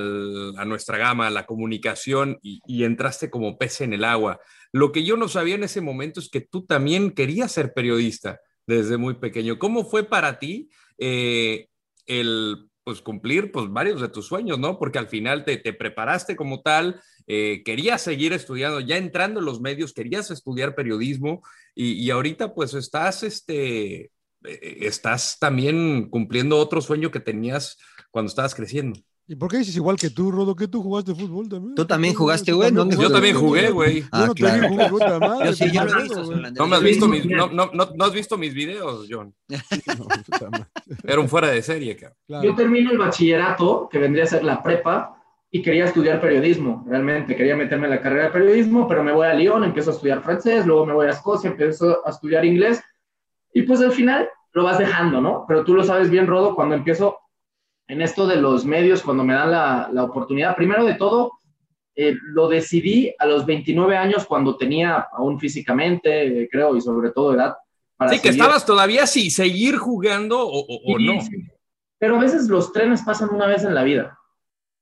nuestra gama, a la comunicación, y, entraste como pez en el agua. Lo que yo no sabía en ese momento es que tú también querías ser periodista desde muy pequeño. ¿Cómo fue para ti eh, el pues, cumplir pues, varios de tus sueños, ¿no? Porque al final te, preparaste como tal, eh, querías seguir estudiando, ya entrando en los medios, querías estudiar periodismo y, y ahorita pues estás este, estás también cumpliendo otro sueño que tenías cuando estabas creciendo. ¿Y por qué dices igual que tú, Rodo? Que tú jugaste fútbol también. Tú también jugaste, güey. Yo también jugué, güey. Ah, claro. Yo sí, yo lo he visto. No, me has visto mis, no, no, no, has visto mis videos, John. Era un fuera de serie, cabrón. Yo termino el bachillerato, que vendría a ser la prepa, y quería estudiar periodismo. Realmente quería meterme en la carrera de periodismo, pero me voy a Lyon, empiezo a estudiar francés, luego me voy a Escocia, empiezo a estudiar inglés. Y pues al final lo vas dejando, ¿no? Pero tú lo sabes bien, Rodo, cuando empiezo en esto de los medios, cuando me dan la, la oportunidad, primero de todo, eh, lo decidí a los 29 años cuando tenía aún físicamente, creo, y sobre todo edad. Para sí, que estabas todavía sí, seguir jugando o, o, no. Pero a veces los trenes pasan una vez en la vida.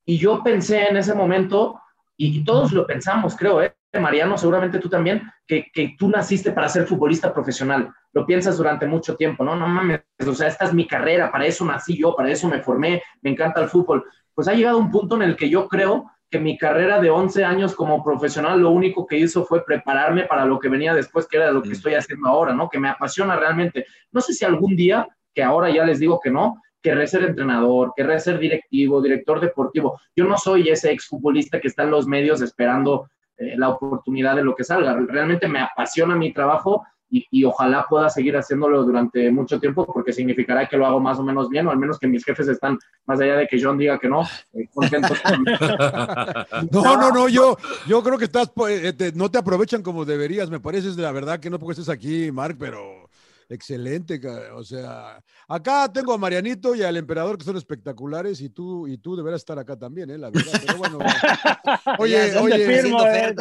Y yo pensé en ese momento, y todos lo pensamos, creo, ¿eh? Mariano, seguramente tú también, que, que, tú naciste para ser futbolista profesional. Lo piensas durante mucho tiempo, ¿no? No mames, o sea, esta es mi carrera, para eso nací yo, para eso me formé, me encanta el fútbol. Pues ha llegado un punto en el que yo creo que mi carrera de 11 años como profesional lo único que hizo fue prepararme para lo que venía después, que era lo que mm. estoy haciendo ahora, ¿no? Que me apasiona realmente. No sé si algún día, que ahora ya les digo que no, querré ser entrenador, querré ser directivo, director deportivo. Yo no soy ese exfutbolista que está en los medios esperando eh, la oportunidad de lo que salga. Realmente me apasiona mi trabajo y, y, ojalá pueda seguir haciéndolo durante mucho tiempo porque significará que lo hago más o menos bien o al menos que mis jefes están más allá de que John diga que no, eh. No, no, no, yo, yo creo que estás, eh, te, no te aprovechan como deberías, me parece, la verdad que no porque estés aquí, Mark, pero excelente, o sea, acá tengo a Marianito y al emperador que son espectaculares y tú y tú deberás estar acá también, eh, la verdad, pero bueno. oye, oye, firmo, eh,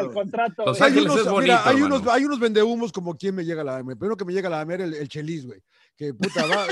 el contrato. Los hay, unos, bonito, mira, hay unos, hay unos vendehumos como quien me llega a la primero que me llega a la el, el Chelis, güey, que puta va,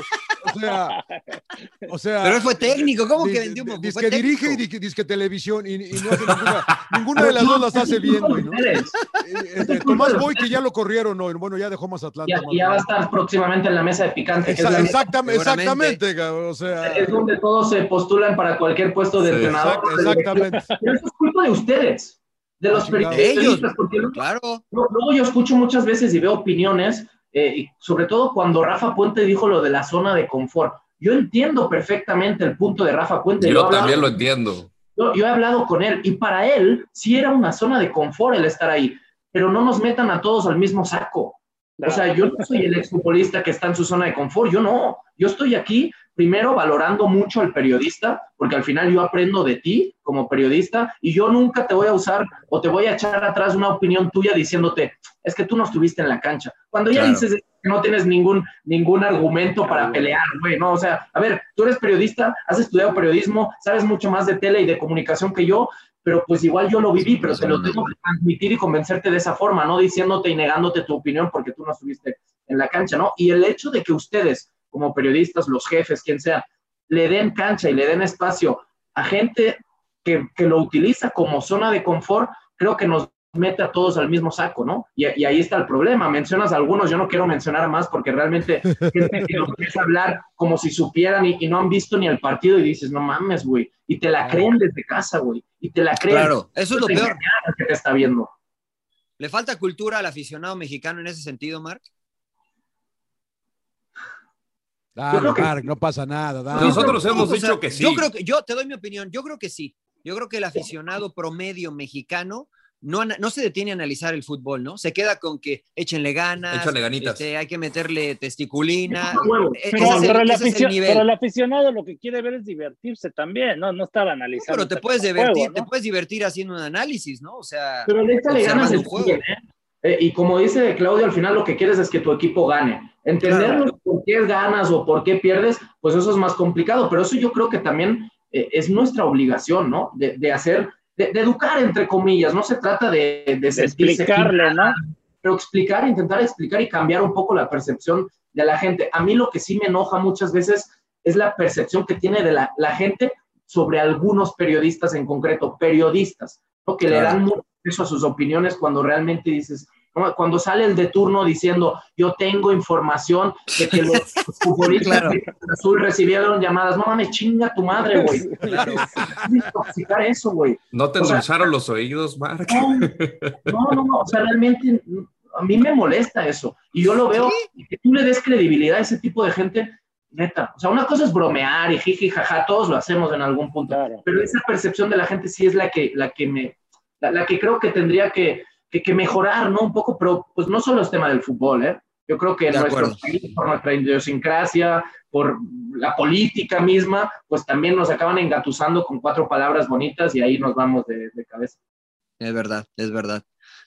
o sea, o sea, pero él fue técnico, ¿cómo que vendió un Dice que dirige y dice que televisión y, y no hace ninguna, ninguna de las dos las hace bien, güey, ¿no? Este, Tomás Boy que ya lo corrieron hoy, bueno, ya dejó más Atlanta. Ya, ya va a estar próximamente en la mesa de picante. Exact, exactamente, exactamente, o sea. Es donde todos se postulan para cualquier puesto de sí, entrenador. Exactamente. Pero eso es culpa de ustedes, de los periodistas. Porque claro. Luego yo escucho muchas veces y veo opiniones, eh, sobre todo cuando Rafa Puente dijo lo de la zona de confort. Yo entiendo perfectamente el punto de Rafa Puente. Yo también lo entiendo. Yo, yo, he hablado con él y para él sí era una zona de confort el estar ahí, pero no nos metan a todos al mismo saco. O sea, yo no soy el exfutbolista que está en su zona de confort, yo no. Yo estoy aquí primero valorando mucho al periodista, porque al final yo aprendo de ti como periodista y yo nunca te voy a usar o te voy a echar atrás una opinión tuya diciéndote, es que tú no estuviste en la cancha. Cuando ya claro. dices que no tienes ningún, ningún argumento para pelear, güey, ¿no? O sea, a ver, tú eres periodista, has estudiado periodismo, sabes mucho más de tele y de comunicación que yo, pero pues igual yo lo viví, pero te lo tengo que transmitir y convencerte de esa forma, no diciéndote y negándote tu opinión porque tú no estuviste en la cancha, ¿no? Y el hecho de que ustedes, como periodistas, los jefes, quien sea, le den cancha y le den espacio a gente que, que lo utiliza como zona de confort, creo que nos mete a todos al mismo saco, ¿no? Y, y, ahí está el problema. Mencionas algunos, yo no quiero mencionar más porque realmente gente que empieza a hablar como si supieran y, y, no han visto ni el partido y dices, no mames, güey. Y te la creen desde casa, güey. Y te la creen. Claro, eso es lo peor. Que te está viendo. ¿Le falta cultura al aficionado mexicano en ese sentido, Mark? Dale, Mark, no pasa nada. Dale. Nosotros hemos dicho que sí. Yo creo que, yo te doy mi opinión, yo creo que sí. Yo creo que el aficionado promedio mexicano no, no, se detiene a analizar el fútbol, ¿no? Se queda con que échenle ganas, échenle ganitas. Este, hay que meterle testiculina. E, pero, es el, pero, el pero, aficionado lo que quiere ver es divertirse también, ¿no? No estar analizando. Pero te puedes divertir, juego, ¿no? te puedes divertir haciendo un análisis, ¿no? O sea, pero échale ganas el juego. ¿eh? Eh, y como dice Claudio, al final lo que quieres es que tu equipo gane. Entender claro. por qué ganas o por qué pierdes, pues eso es más complicado, pero eso yo creo que también eh, es nuestra obligación, ¿no? De, de hacer de, de, educar, entre comillas, no se trata de, de, explicarle, ¿no? Pero explicar, intentar explicar y cambiar un poco la percepción de la gente. A mí lo que sí me enoja muchas veces es la percepción que tiene de la, la gente sobre algunos periodistas en concreto, periodistas, ¿no? que claro. le dan mucho peso a sus opiniones cuando realmente dices. Cuando sale el de turno diciendo, yo tengo información de que los futbolistas claro. de Azul recibieron llamadas, no mames, chinga tu madre, güey. Claro. intoxicar eso, güey. No te endulzaron los oídos, Mark. No, no, no, o sea, realmente a mí me molesta eso. Y yo lo veo, ¿Sí? que tú le des credibilidad a ese tipo de gente, neta. O sea, una cosa es bromear y jiji, jaja, todos lo hacemos en algún punto. Claro. Pero esa percepción de la gente sí es la que, la que me, la, la que creo que tendría que, que, que, mejorar, ¿no? Un poco, pero pues no solo es tema del fútbol, ¿eh? Yo creo que en nuestro país, por nuestra idiosincrasia, por la política misma, pues también nos acaban engatusando con cuatro palabras bonitas y ahí nos vamos de, de cabeza. Es verdad, es verdad.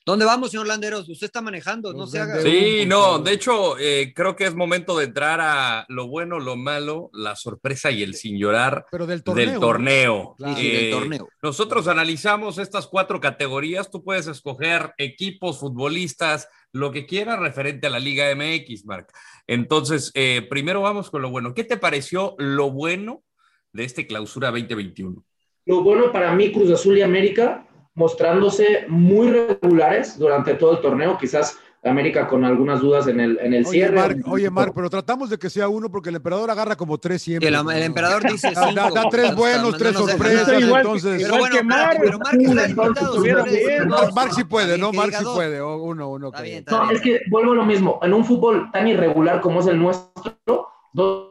¿Dónde vamos, señor Landeros? Usted está manejando, no se haga. Sí, no, de hecho, eh, creo que es momento de entrar a lo bueno, lo malo, la sorpresa y el sin llorar Pero del torneo. Del torneo. Claro. Sí, del torneo. Nosotros analizamos estas cuatro categorías. Tú puedes escoger equipos, futbolistas, lo que quieras referente a la Liga MX, Marc. Entonces, eh, primero vamos con lo bueno. ¿Qué te pareció lo bueno de este clausura 2021? Lo bueno para mí, Cruz Azul y América, mostrándose muy regulares durante todo el torneo, quizás América con algunas dudas en el, en el oye, cierre. Mark, oye, Marc, pero tratamos de que sea uno porque el emperador agarra como tres siempre. El, el emperador dice cinco. Da, da tres buenos, tres sorpresas, igual, entonces. Pero bueno, Marc, pero Marc está invitado. Marc sí puede, ¿no? Marc sí puede, o uno, uno. Está bien, está no, bien. es que vuelvo a lo mismo, en un fútbol tan irregular como es el nuestro, dos...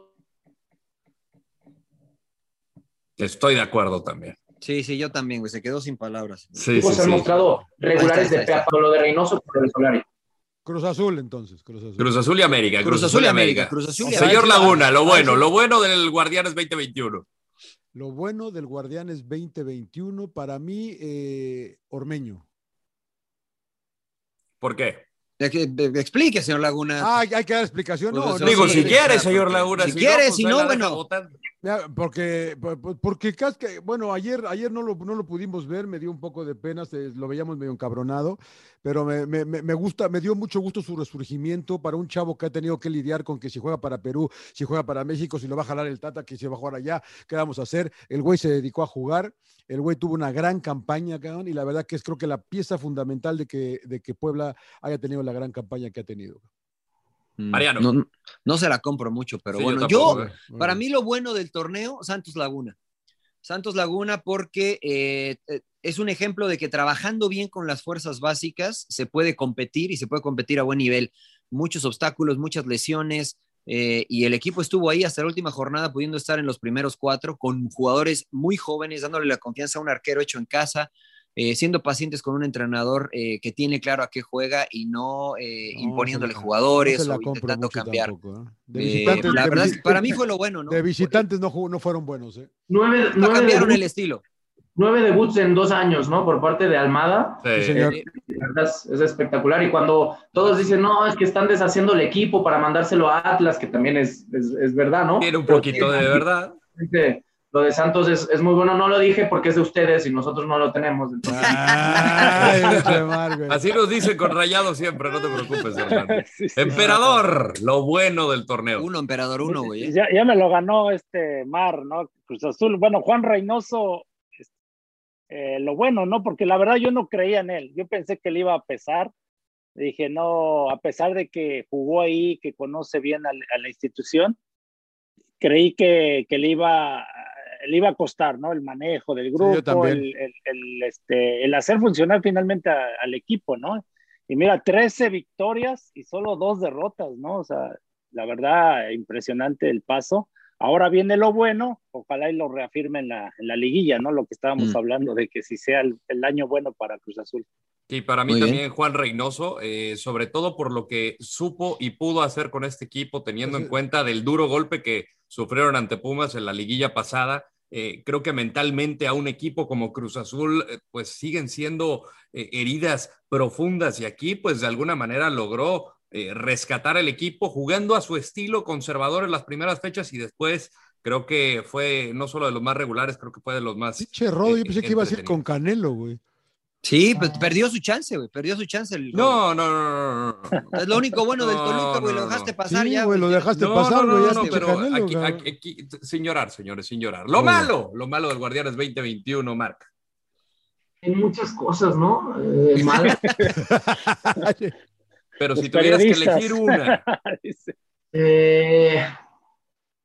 Estoy de acuerdo también. Sí, sí, yo también, güey, se quedó sin palabras. Sí, sí, sí, han sí. mostrado regulares de Pablo de Reynoso por el Solari. Cruz Azul, entonces. Cruz Azul, Cruz Azul y América. Cruz Azul y América. Cruz Azul y Señor América. Laguna, lo a bueno, lo bueno del Guardianes 2021. Lo bueno del Guardianes 2021, para mí, eh, Ormeño. ¿Por qué? Que- Explique, señor Laguna. Ah, hay que dar explicación. No, Pues, no, Digo, no, si no, quiere, no, señor Laguna. si quiere, si pues, no, ahí la deja bueno. Porque, por- porque bueno, ayer, ayer no, lo, no lo pudimos ver, me dio un poco de pena, se- lo veíamos medio encabronado, pero me, me- me- gusta, me dio mucho gusto su resurgimiento para un chavo que ha tenido que lidiar con que si juega para Perú, si juega para México, si lo va a jalar el Tata, que si va a jugar allá, ¿qué vamos a hacer? El güey se dedicó a jugar, el güey tuvo una gran campaña, y la verdad que es creo que la pieza fundamental de que, de que Puebla haya tenido la gran campaña que ha tenido. Mm, Mariano. No, no se la compro mucho, pero Sí, bueno, yo tampoco, eh. para mí lo bueno del torneo, Santos Laguna. Santos Laguna porque eh, eh, es un ejemplo de que trabajando bien con las fuerzas básicas se puede competir y se puede competir a buen nivel. Muchos obstáculos, muchas lesiones eh, y el equipo estuvo ahí hasta la última jornada pudiendo estar en los primeros cuatro con jugadores muy jóvenes, dándole la confianza a un arquero hecho en casa, eh, siendo pacientes con un entrenador eh, que tiene claro a qué juega y no, eh, No, imponiéndole la- jugadores no o intentando cambiar. tampoco, ¿eh? De Eh, visitantes, la de verdad, es visi- que para mí fue lo bueno, ¿no? De visitantes no, fueron buenos, ¿eh? Nueve, No nueve cambiaron debuts- el estilo. nueve debuts en dos años, ¿no? Por parte de Almada. Sí. Sí, señor. Eh, La verdad es, es espectacular. Y cuando todos dicen, no, es que están deshaciendo el equipo para mandárselo a Atlas, que también es, es, es verdad, ¿no? Tiene un Pero poquito de verdad. Lo de Santos es, es muy bueno. No lo dije porque es de ustedes y nosotros no lo tenemos. entonces- Ay. Así nos dicen con rayado siempre, no te preocupes, Hernán. Sí, sí. Emperador, lo bueno del torneo. Uno, emperador, uno, güey. ¿eh? Ya, ya me lo ganó este Mar, ¿no? Cruz Azul. Bueno, Juan Reynoso, eh, lo bueno, ¿no? Porque la verdad yo no creía en él. Yo pensé que le iba a pesar. Dije, no, a pesar de que jugó ahí, que conoce bien a, a la institución, creí que, que le, iba, le iba a costar, ¿no? El manejo del grupo, el, el- el, este, el hacer funcionar finalmente a- al equipo, ¿no? Y mira, 13 victorias y solo dos derrotas, ¿no? O sea, la verdad, impresionante el paso. Ahora viene lo bueno, ojalá y lo reafirme en la, en la liguilla, ¿no? Lo que estábamos Mm. hablando de que si sea el, el año bueno para Cruz Azul. Y para mí Muy bien. también Juan Reynoso, eh, sobre todo por lo que supo y pudo hacer con este equipo, teniendo en cuenta del duro golpe que sufrieron ante Pumas en la liguilla pasada. Eh, creo que mentalmente a un equipo como Cruz Azul, eh, pues siguen siendo heridas profundas y aquí, pues de alguna manera logró rescatar el equipo jugando a su estilo conservador en las primeras fechas y después creo que fue no solo de los más regulares, creo que fue de los más. Pinche Rodo, yo pensé que iba a ir con. Canelo, güey. Sí, pues, perdió su chance, güey. Perdió su chance. El, No, no, no, no, no. Es lo único bueno del Toluca, güey. no, lo dejaste pasar Sí, ya. güey, lo dejaste No, pasar, güey. no, no, pero Canelo, aquí, aquí- aquí- sin llorar, señores, sin llorar. Lo malo, lo malo del Guardianes 2021, Marc. Hay muchas cosas, ¿no? Eh, malas. Pero Los si tuvieras que elegir una, Dice. Eh,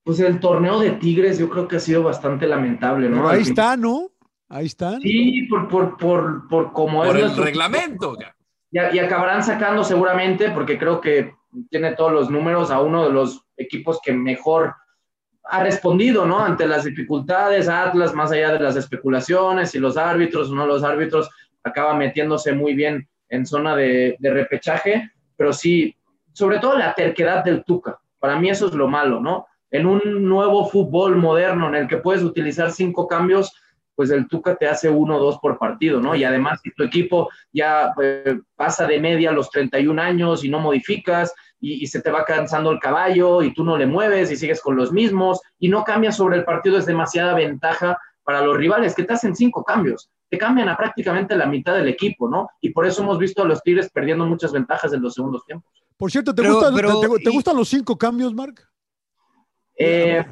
pues el torneo de Tigres yo creo que ha sido bastante lamentable, ¿no? Pero ahí está, ¿no? Ahí están. Sí, por, por, por, por cómo por es el nuestro- reglamento, Y, y acabarán sacando seguramente, porque creo que tiene todos los números a uno de los equipos que mejor ha respondido, ¿no? Ante las dificultades, Atlas, más allá de las especulaciones y los árbitros o no los árbitros, acaba metiéndose muy bien en zona de, de repechaje, pero sí, sobre todo la terquedad del Tuca. Para mí eso es lo malo, ¿no? En un nuevo fútbol moderno en el que puedes utilizar cinco cambios, pues el Tuca te hace uno o dos por partido, ¿no? Y además, si tu equipo ya eh, pasa de media los 31 años y no modificas y, y se te va cansando el caballo y tú no le mueves y sigues con los mismos y no cambias sobre el partido, es demasiada ventaja para los rivales que te hacen cinco cambios. Te cambian a prácticamente la mitad del equipo, ¿no? Y por eso hemos visto a los Tigres perdiendo muchas ventajas en los segundos tiempos. Por cierto, ¿te, Pero- gustan, pero- te- te- te y- gustan los cinco cambios, Mark? Eh,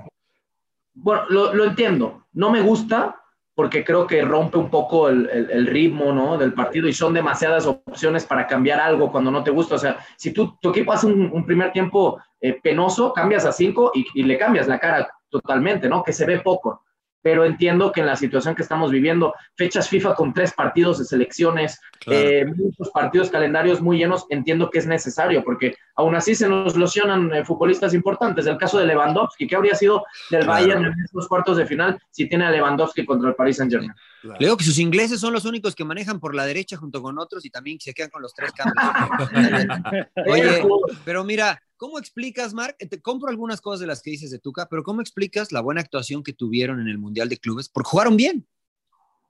bueno, lo, lo entiendo. No me gusta porque creo que rompe un poco el, el- ritmo ¿no? del partido y son demasiadas opciones para cambiar algo cuando no te gusta. O sea, si tú, tu equipo hace un, un primer tiempo eh, penoso, cambias a cinco y, y le cambias la cara totalmente, ¿no? Que se ve poco. Pero entiendo que en la situación que estamos viviendo, fechas FIFA con tres partidos de selecciones, eh, muchos partidos calendarios muy llenos, entiendo que es necesario, porque aún así se nos lesionan eh, futbolistas importantes. El caso de Lewandowski, ¿qué habría sido del Bayern en estos cuartos de final si tiene a Lewandowski contra el Paris Saint-Germain? Le digo que sus ingleses son los únicos que manejan por la derecha junto con otros y también se quedan con los tres cambios. Oye, pero mira, ¿cómo explicas, Mark? Te compro algunas cosas de las que dices de Tuca, pero ¿cómo explicas la buena actuación que tuvieron en el Mundial de Clubes? Porque jugaron bien.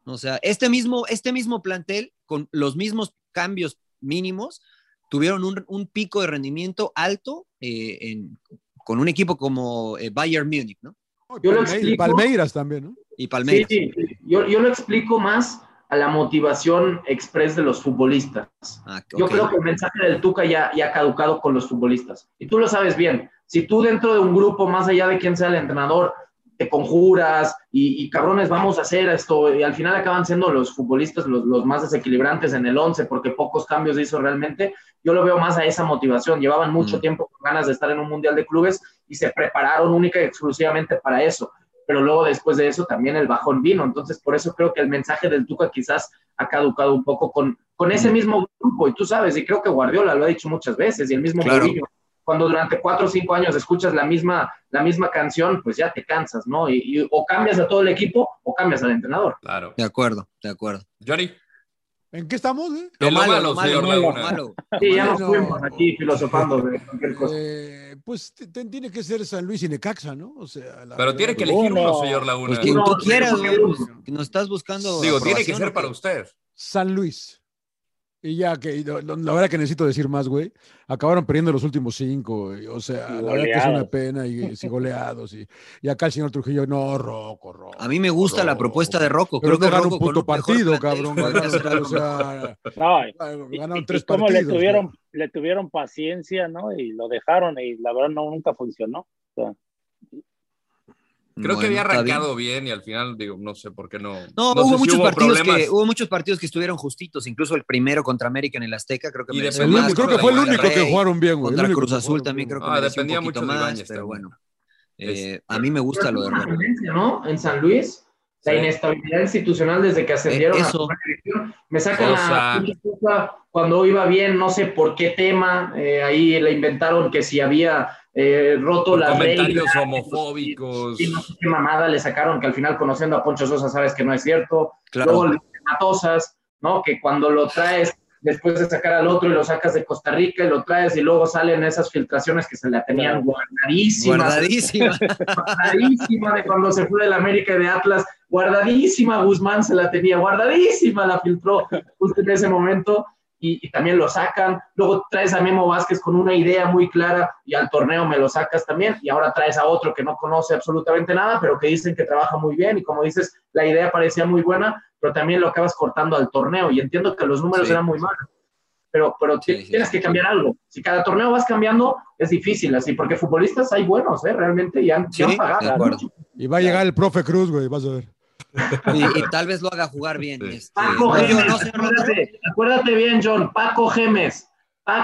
O sea, este mismo, este mismo plantel, con los mismos cambios mínimos, tuvieron un, pico de rendimiento alto eh, con un equipo como eh, Bayern Múnich, ¿no? Yo lo Palmeiras también, ¿no? Y Palmeiras. Sí, Yo, yo, lo explico más a la motivación express de los futbolistas. Ah, yo creo que el mensaje del Tuca ya, ya ha caducado con los futbolistas. Y tú lo sabes bien. Si tú dentro de un grupo, más allá de quién sea el entrenador, te conjuras y, cabrones, vamos a hacer esto, y al final acaban siendo los futbolistas los, los más desequilibrantes en el 11 porque pocos cambios hizo realmente, yo lo veo más a esa motivación. Llevaban mucho mm. tiempo con ganas de estar en un Mundial de Clubes y se prepararon única y exclusivamente para eso. Pero luego después de eso también el bajón vino. Entonces por eso creo que el mensaje del Tuca quizás ha caducado un poco con, con ese mm. mismo grupo. Y tú sabes, y creo que Guardiola lo ha dicho muchas veces, y el mismo claro. cuando durante cuatro o cinco años escuchas la misma, la misma canción, pues ya te cansas, ¿no? Y, o cambias a todo el equipo o cambias al entrenador. Claro. De acuerdo, de acuerdo. Johnny. ¿En qué estamos? Eh? Lo, malo, lo malo, lo malo, Sí, ya nos fuimos aquí filosofando de cualquier cosa. Eh, pues tiene que ser San Luis y Necaxa, ¿no? O sea, Pero tiene que elegir uno, señor Laguna. Pues quien tú quieras, que nos estás buscando. Digo, tiene que ser para usted. San Luis. Y ya que, la verdad que necesito decir más, güey. Acabaron perdiendo los últimos cinco, O sea, la verdad que es una pena y, y goleados. Y, y, acá el señor Trujillo, no, Rocco, Rocco. A mí me gusta la propuesta de Rocco. Creo que ganó un punto partido, cabrón. o sea, ganaron tres partidos. Le tuvieron, le tuvieron paciencia, ¿no? Y lo dejaron y la verdad no, nunca funcionó. O sea, Creo que había arrancado bien. y al final, digo, no sé por qué no. No, hubo, muchos partidos que, hubo muchos partidos que estuvieron justitos, incluso el primero contra América en el Azteca, creo que, creo que fue el único que jugaron bien, güey. Contra Cruz Azul también creo que ah, dependía un mucho más, pero bueno. Eh, a mí me gusta lo de ¿no? En San Luis, la inestabilidad institucional desde que ascendieron a la. Me sacan la cuando iba bien, no sé por qué tema, eh, ahí le inventaron que si había eh, roto las comentarios homofóbicos. Y no sé qué mamada le sacaron, que al final conociendo a Poncho Sosa sabes que no es cierto. Luego Matosas, ¿no? Que cuando lo traes después de sacar al otro y lo sacas de Costa Rica y lo traes y luego salen esas filtraciones que se la tenían guardadísimas. Guardadísima. guardadísima de cuando se fue del América y de Atlas. Guardadísima Guzmán se la tenía, guardadísima la filtró justo en ese momento y, también lo sacan. Luego traes a Memo Vázquez con una idea muy clara y al torneo me lo sacas también. Y ahora traes a otro que no conoce absolutamente nada, pero que dicen que trabaja muy bien. Y como dices, la idea parecía muy buena, pero también lo acabas cortando al torneo. Y entiendo que los números eran muy malos. Pero, pero tienes que cambiar algo. Si cada torneo vas cambiando, es difícil así, porque futbolistas hay buenos, ¿eh? Realmente ya, ya han pagado. Y va a llegar el profe Cruz, güey, vas a ver. Y, tal vez lo haga jugar bien. Este, Paco Gemes, acuérdate, bien, John, Paco Gemes.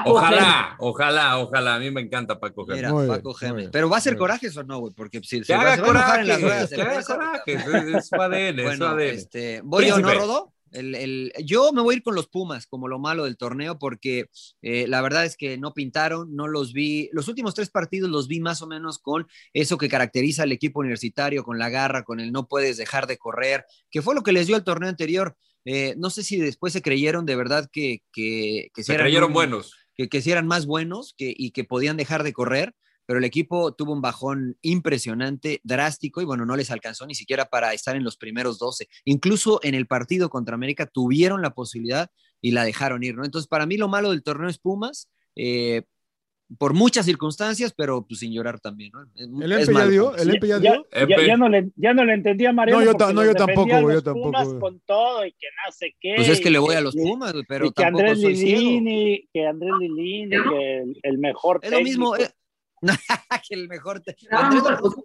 ojalá, ojalá, ojalá. A mí me encanta Paco Gemes. Paco Gemes. Pero va a ser corajes o no, güey, porque si se, va, a enojar en las ruedas. Que haga corajes, es, es, bueno, este, ¿Voy o no rodó? El, yo me voy a ir con los Pumas como lo malo del torneo porque eh, la verdad es que no pintaron, no los vi. Los últimos tres partidos los vi más o menos con eso que caracteriza al equipo universitario, con la garra, con el no puedes dejar de correr, que fue lo que les dio el torneo anterior. Eh, no sé si después se creyeron de verdad que, que, se creyeron buenos. Que, que eran más buenos que, y que podían dejar de correr pero el equipo tuvo un bajón impresionante, drástico, y bueno, no les alcanzó ni siquiera para estar en los primeros 12. Incluso en el partido contra América tuvieron la posibilidad y la dejaron ir, ¿no? Entonces, para mí lo malo del torneo es Pumas, eh, por muchas circunstancias, pero pues, sin llorar también, ¿no? ¿El Empe ya dio? ¿El Empe ya dio? Ya, no, le, ya no le entendía a Mariano. No, yo, no, yo tampoco, yo tampoco. Con todo y que no sé qué. Pues es que le voy a los Pumas, pero y que Andrés Lilini, que Andrés Lilini, que el, mejor Es lo mismo, eh, que el mejor. Te... conozco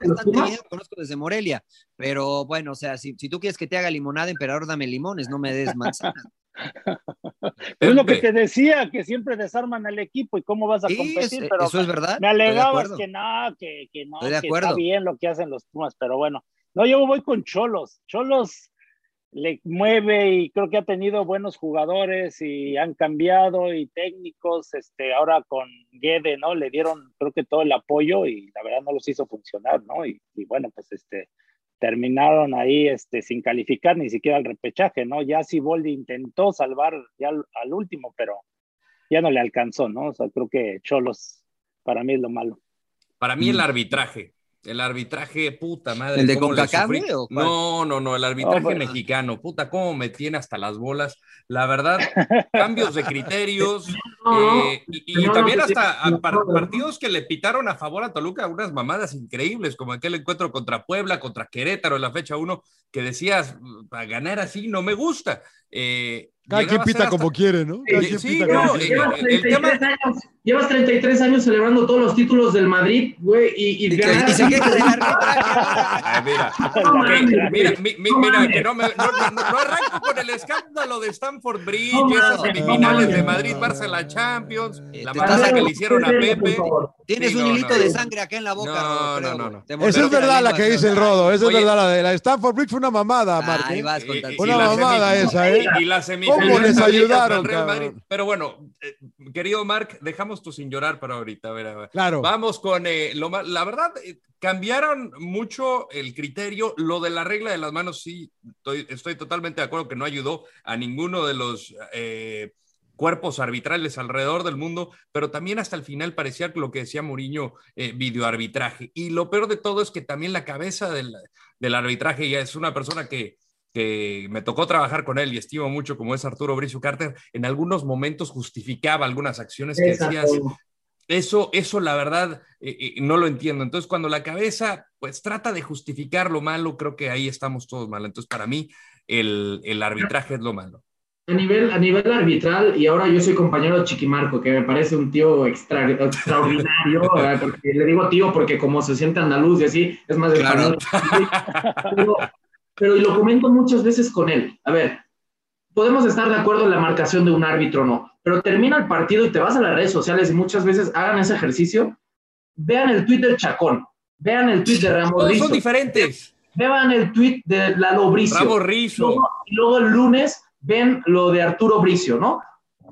conozco desde Morelia, pero bueno, o sea, si, si, tú quieres que te haga limonada, emperador, dame limones, no me des manzanas. es lo que te decía, que siempre desarman al equipo y cómo vas a competir. pero eso es verdad. Me alegabas que no, que, que no, que está bien lo que hacen los Pumas, pero bueno, No, yo voy con Cholos. Cholos le mueve y creo que ha tenido buenos jugadores y han cambiado y técnicos, este, ahora con Guede, ¿no? Le dieron creo que todo el apoyo y la verdad no los hizo funcionar, ¿no? Y, y bueno, pues este, terminaron ahí este, sin calificar ni siquiera el repechaje, ¿no? Ya Siboldi intentó salvar ya al, al, último, pero ya no le alcanzó, ¿no? O sea, creo que Cholos para mí es lo malo. Para mí el arbitraje. El arbitraje, puta madre. ¿El de CONCACAF? No, no, no, el arbitraje Oh, bueno. mexicano, puta, cómo me tiene hasta las bolas. La verdad, cambios de criterios No, eh, y, y no, también no, hasta a par- partidos que le pitaron a favor a Toluca unas mamadas increíbles, como aquel encuentro contra Puebla, contra Querétaro en la fecha 1, que decías, a ganar así no me gusta. Eh, Cada quien pita hasta- como quiere, ¿no? Cada Sí, quien sí, pita no, como quiere. Llevas el- el 33 años, llevas 33 años celebrando todos los títulos del Madrid, güey, y, y ganar y se así, queja del güey. arbitraje. Ay, mira, No Ok, mames, mira, güey. mi- mi- No mira, que no, me, no, no, no arranco con el escándalo de Stanford Bridge, No esas semifinales no de. Madrid, Barça la Champions, Eh, la estás- que le hicieron a Pepe. Tienes Sí, un no, hilito no. de sangre acá en la boca, No, no, no, no. Esa es verdad la que dice el. Rodo, esa es verdad la de la Stanford Bridge fue una mamada, y Una mamada esa, ¿eh? Y la ¿Cómo les ayudaron. Pero bueno, eh, querido Marc, dejamos tu sin llorar para ahorita. A ver, a ver. Claro. Vamos con eh, lo ma- La verdad, eh, cambiaron mucho el criterio. Lo de la regla de las manos, sí, estoy, estoy totalmente de acuerdo que no ayudó a ninguno de los cuerpos arbitrales alrededor del mundo, pero también hasta el final parecía lo que decía Mourinho, eh, videoarbitraje. Y lo peor de todo es que también la cabeza del, del arbitraje ya es una persona que que me tocó trabajar con él y estimo mucho, como es Arturo Bricio Carter, en algunos momentos justificaba algunas acciones que decías, eso, eso la verdad eh, eh, no lo entiendo. Entonces, cuando la cabeza pues trata de justificar lo malo, creo que ahí estamos todos mal. Entonces, para mí, el, el arbitraje es lo malo. A nivel, a nivel arbitral, y ahora yo soy compañero de Chiquimarco, que me parece un tío extra- extraordinario, porque le digo tío porque como se siente andaluz y así, es más Claro. pero, pero y lo comento muchas veces con él. A ver, podemos estar de acuerdo en la marcación de un árbitro o no, pero termina el partido y te vas a las redes sociales y muchas veces hagan ese ejercicio, vean el tweet del Chacón, vean el tweet de Ramos Todos son diferentes. vean el tweet de Lalo Bricio. Ramos Y Rizzo. luego, y luego el lunes ven lo de Arturo Bricio, ¿no?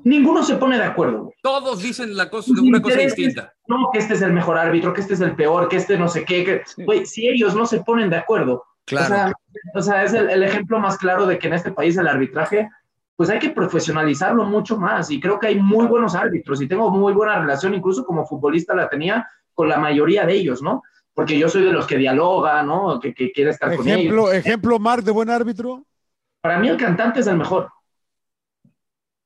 Ninguno se pone de acuerdo, güey. Todos dicen la cosa, una cosa distinta. No, que este es el mejor árbitro, que este es el peor, que este no sé qué. Que, güey, si ellos no se ponen de acuerdo. Claro. O sea, o sea, es el, el ejemplo más claro de que en este país el arbitraje, pues hay que profesionalizarlo mucho más. Y creo que hay muy buenos árbitros y tengo muy buena relación, incluso como futbolista la tenía con la mayoría de ellos, ¿no? Porque yo soy de los que dialoga, ¿no? Que, que quiere estar con ellos. Ejemplo, ejemplo, Marc, de buen árbitro. Para mí el cantante es el mejor.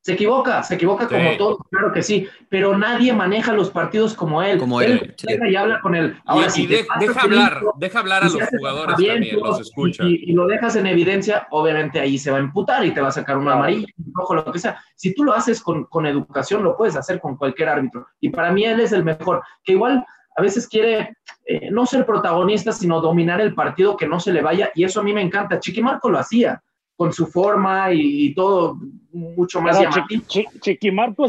Se equivoca, se equivoca Sí. como todo, claro que sí, pero nadie maneja los partidos como él. Como él, sí. y habla con él. Ahora, y si y te de- pasas deja de hablar, listo, deja hablar a los jugadores también, los escucha. Y, lo dejas en evidencia, obviamente ahí se va a imputar y te va a sacar un amarillo, un rojo, lo que sea. Si tú lo haces con, con educación, lo puedes hacer con cualquier árbitro. Y para mí él es el mejor, que igual a veces quiere eh, no ser protagonista, sino dominar el partido, que no se le vaya, y eso a mí me encanta. Chiquimarco lo hacía, con su forma y, y todo mucho más Pero llamativo. Sí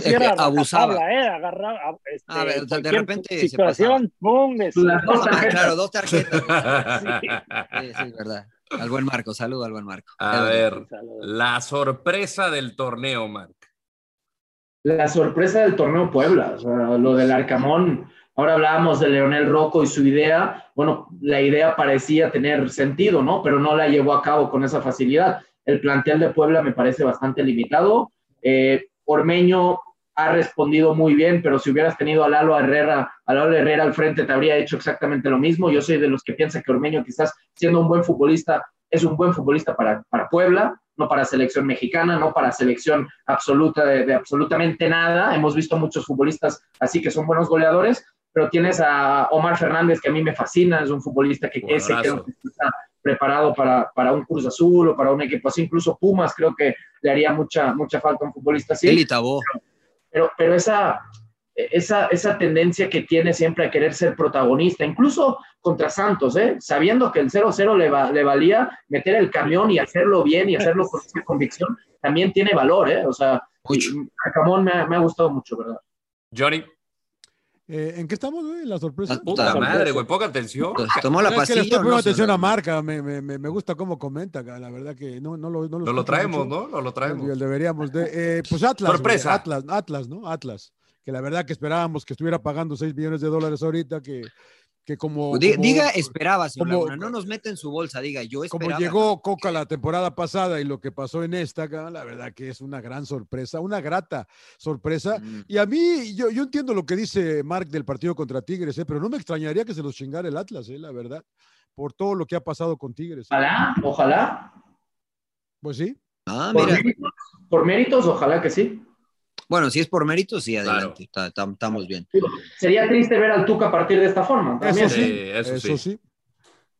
que era abusaba. ¿eh? Agarraba, a- este, A ver, de repente se situación, es- Las dos Ah, tarjetas. claro, dos tarjetas. Sí, sí, es verdad. Al buen Marco, saludo al buen Marco. A ver, la sorpresa del torneo, Marc. la sorpresa del torneo Puebla, o sea, lo del Arcamón. Ahora hablábamos de Leonel Rocco y su idea. Bueno, la idea parecía tener sentido, ¿no? Pero no la llevó a cabo con esa facilidad. El plantel de Puebla me parece bastante limitado. Eh, Ormeño ha respondido muy bien, pero si hubieras tenido a Lalo Herrera, a Lalo Herrera al frente, te habría hecho exactamente lo mismo. Yo soy de los que piensa que Ormeño, quizás siendo un buen futbolista, es un buen futbolista para, para Puebla, no para selección mexicana, no para selección absoluta de, de absolutamente nada. Hemos visto muchos futbolistas así que son buenos goleadores, pero tienes a Omar Fernández, que a mí me fascina, es un futbolista que que está preparado para, para un Cruz Azul o para un equipo así, incluso Pumas creo que le haría mucha, mucha falta a un futbolista así Él y Tabó. pero, pero esa, esa, esa tendencia que tiene siempre a querer ser protagonista, incluso contra Santos, ¿eh? sabiendo que el 0-0 le, va- le valía meter el camión y hacerlo bien y hacerlo con esa convicción, también tiene valor, ¿eh? o sea, Mucho. y- a Camón me ha gustado mucho, ¿verdad? Johnny. Eh, ¿En qué estamos, güey? ¿La sorpresa? Puta madre, güey, poca atención. Pues, tomó la Es que le estoy poniendo no atención la- a Marca, me, me, me, me gusta cómo comenta, la verdad que no, no lo no No lo traemos, mucho. ¿no? No lo traemos. Deberíamos de... eh, pues Atlas. Sorpresa. Atlas, Atlas, ¿no? Atlas. Que la verdad que esperábamos que estuviera pagando 6 millones de dólares ahorita, que, que como... Di- como- diga, esperaba, señor como- Laguna. No nos mete en su bolsa, diga, yo como esperaba. llegó Coca la temporada pasada y lo que pasó en esta, la verdad que es una gran sorpresa, una grata sorpresa. Mm. Y a mí, yo, yo entiendo lo que dice Mark del partido contra Tigres, eh, pero no me extrañaría que se los chingara el Atlas, eh, la verdad, por todo lo que ha pasado con Tigres. eh. Ojalá, ojalá. Pues sí. Ah, Por mira. méritos, por méritos, ojalá que sí. Bueno, si es por mérito, sí, Claro. adelante. Está- está- Estamos bien. Sería triste ver al Tuca partir de esta forma. También. Eso sí, eso eso, sí. sí.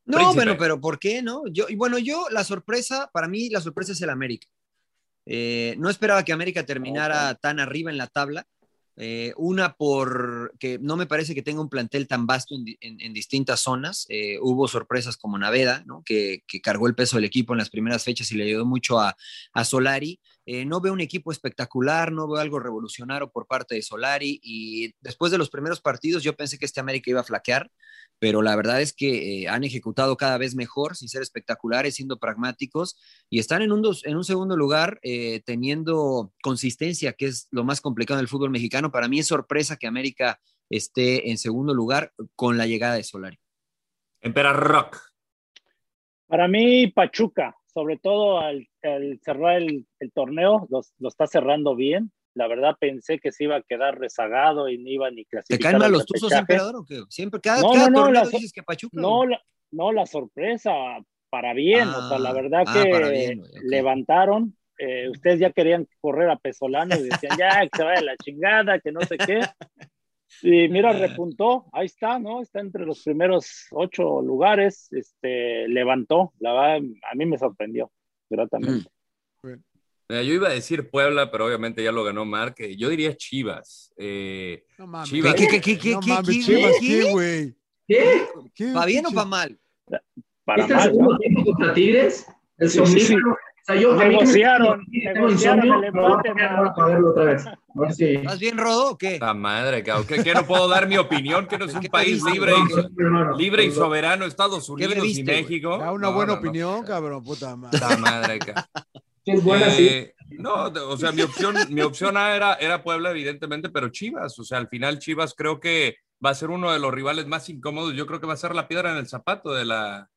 No, Príncipe. bueno, pero ¿por qué no? Yo, y bueno, yo, la sorpresa, para mí, la sorpresa es el América. Eh, no esperaba que América terminara tan arriba en la tabla. Eh, una por que no me parece que tenga un plantel tan vasto en, en- en distintas zonas. Eh, hubo sorpresas como Naveda, ¿no? que, que cargó el peso del equipo en las primeras fechas y le ayudó mucho a, a Solari. Eh, no veo un equipo espectacular, no veo algo revolucionario por parte de Solari y después de los primeros partidos yo pensé que este América iba a flaquear, pero la verdad es que eh, han ejecutado cada vez mejor, sin ser espectaculares, siendo pragmáticos y están en un, dos- en un segundo lugar eh, teniendo consistencia, que es lo más complicado en el fútbol mexicano. Para mí es sorpresa que América esté en segundo lugar con la llegada de Solari. Empera Rock. Para mí, Pachuca, sobre todo al, al cerrar el, el torneo, los- lo, está cerrando bien. La verdad pensé que se iba a quedar rezagado y no iba ni ¿Te clasificar. caen mal al los tuzos, emperador, o qué? Siempre, cada, No, cada no, torneo la- dices que Pachuca. No, la, no, la sorpresa, para bien. o sea, la Ah, verdad ah, que bien, levantaron. eh, ustedes ya querían correr a Pesolano y decían, ya, que se vaya la chingada, que no sé qué. Y mira, repuntó, ahí está, ¿no? Está entre los primeros ocho lugares, este, levantó, la verdad, a mí me sorprendió, gratamente. Mira, yo iba a decir Puebla, pero obviamente ya lo ganó Mark. Eh, Yo diría Chivas. Eh, No mames. Chivas. ¿Qué, qué, qué, qué, no qué, mames, qué, Chivas, qué? ¿qué, güey? ¿Qué? ¿Qué ¿Pa bien o pinche- pa mal? Para ¿Este es el mal, segundo ¿no? tiempo contra Tigres? El Sí, sí, sí. Sea, yo, a mí que me- Negociaron, tengo negociaron insomnio, el me voy a empate, poner man. ahora para verlo otra vez. A ver si- ¿Estás bien, Rodo, o qué? la madre, cabrón. ¿Qué, qué no puedo dar mi opinión? Que no es un ¿Qué país libre y, libre y soberano, Estados Unidos y? México. Da una No, buena no, no. opinión, cabrón, puta madre. La madre, cabrón. Sí, es buena, sí. Eh, No, de- o sea, mi opción, mi opción A era, era Puebla, evidentemente, pero Chivas, o sea, al final Chivas creo que va a ser uno de los rivales más incómodos. Yo creo que va a ser la piedra en el zapato de la,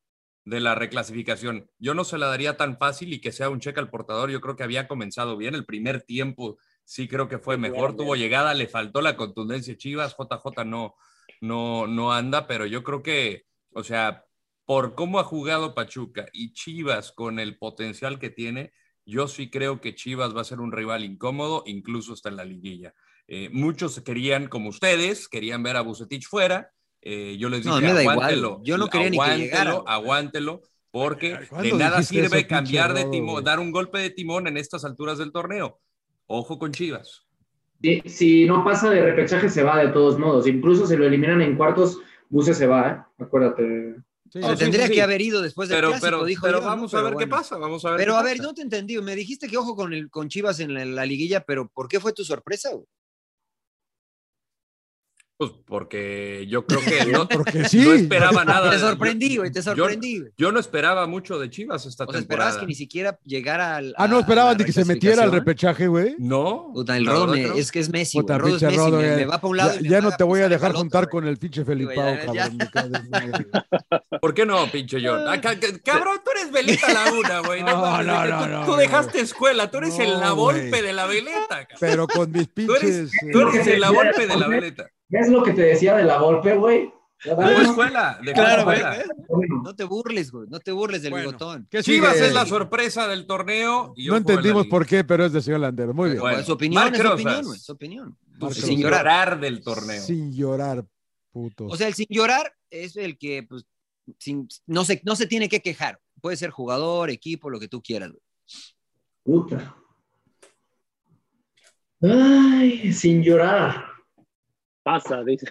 de la reclasificación. Yo no se la daría tan fácil y que sea un cheque al portador. Yo creo que había comenzado bien. El primer tiempo sí creo que fue mejor. Tuvo llegada, le faltó la contundencia. Chivas, JJ no, no, no anda, pero yo creo que, o sea, por cómo ha jugado Pachuca y Chivas con el potencial que tiene, yo sí creo que Chivas va a ser un rival incómodo, incluso hasta en la liguilla. Eh, muchos querían, como ustedes, querían ver a Bucetich fuera. Eh, yo les dije, No, me da igual. aguántelo, Yo no quería ni que aguántelo, llegara. aguántelo, porque ¿Cuándo de nada sirve eso, cambiar pinche de timón, dar un golpe de timón en estas alturas del torneo. Ojo con Chivas. Si, si no pasa de repechaje, se va de todos modos. Incluso si lo eliminan en cuartos, Buse se va, ¿eh? Acuérdate. Sí, Se sí, tendría sí, sí. que haber ido después del Pero, clásico, pero, dijo pero yo, ¿no? vamos a Pero ver qué bueno. pasa, vamos a ver Pero qué a ver, pasa. no te entendí. Me dijiste que ojo con, el, con Chivas en la, la liguilla, pero ¿por qué fue tu sorpresa? güey? Pues porque yo creo que no, Porque sí. no esperaba nada. Te sorprendí, güey, te yo- sorprendí. güey. Yo no esperaba mucho de Chivas esta O sea, esperabas temporada. que ni siquiera llegara al. Ah, no la de que se metiera al repechaje, güey. No. Puta, el la Rodo me- es que es Messi. Puta, Rodo es pinche Messi, Rodo, me, me va para un lado. Ya, y me ya va no te voy a dejar juntar con el pinche Felipao, cabrón. ¿Por qué no, pinche John? Ah, ca- ca- cabrón, tú eres veleta Laguna, güey. No, No, no, no, tú, dejaste escuela, tú eres No, el la golpe de la veleta. cabrón. Pero con mis pinches. tú eres el la golpe de la veleta. ¿Ves lo que te decía de la golpe, güey? Dejó dale, escuela, Claro, güey. No te burles, güey. No te burles del Bueno, bigotón. ¿qué Chivas sigue? es la sorpresa del torneo. y No la entendimos por qué, pero es de señor Landero. Muy bien. Bueno, es su opinión, Marc es su Rosas. opinión, güey. Es su opinión. Sin llorar del torneo. Sin llorar, putos. O sea, el sin llorar es el que, pues, sin- no, se, no se tiene que quejar. Puede ser jugador, equipo, lo que tú quieras. güey. Puta. Ay, sin llorar. Pasa, dice.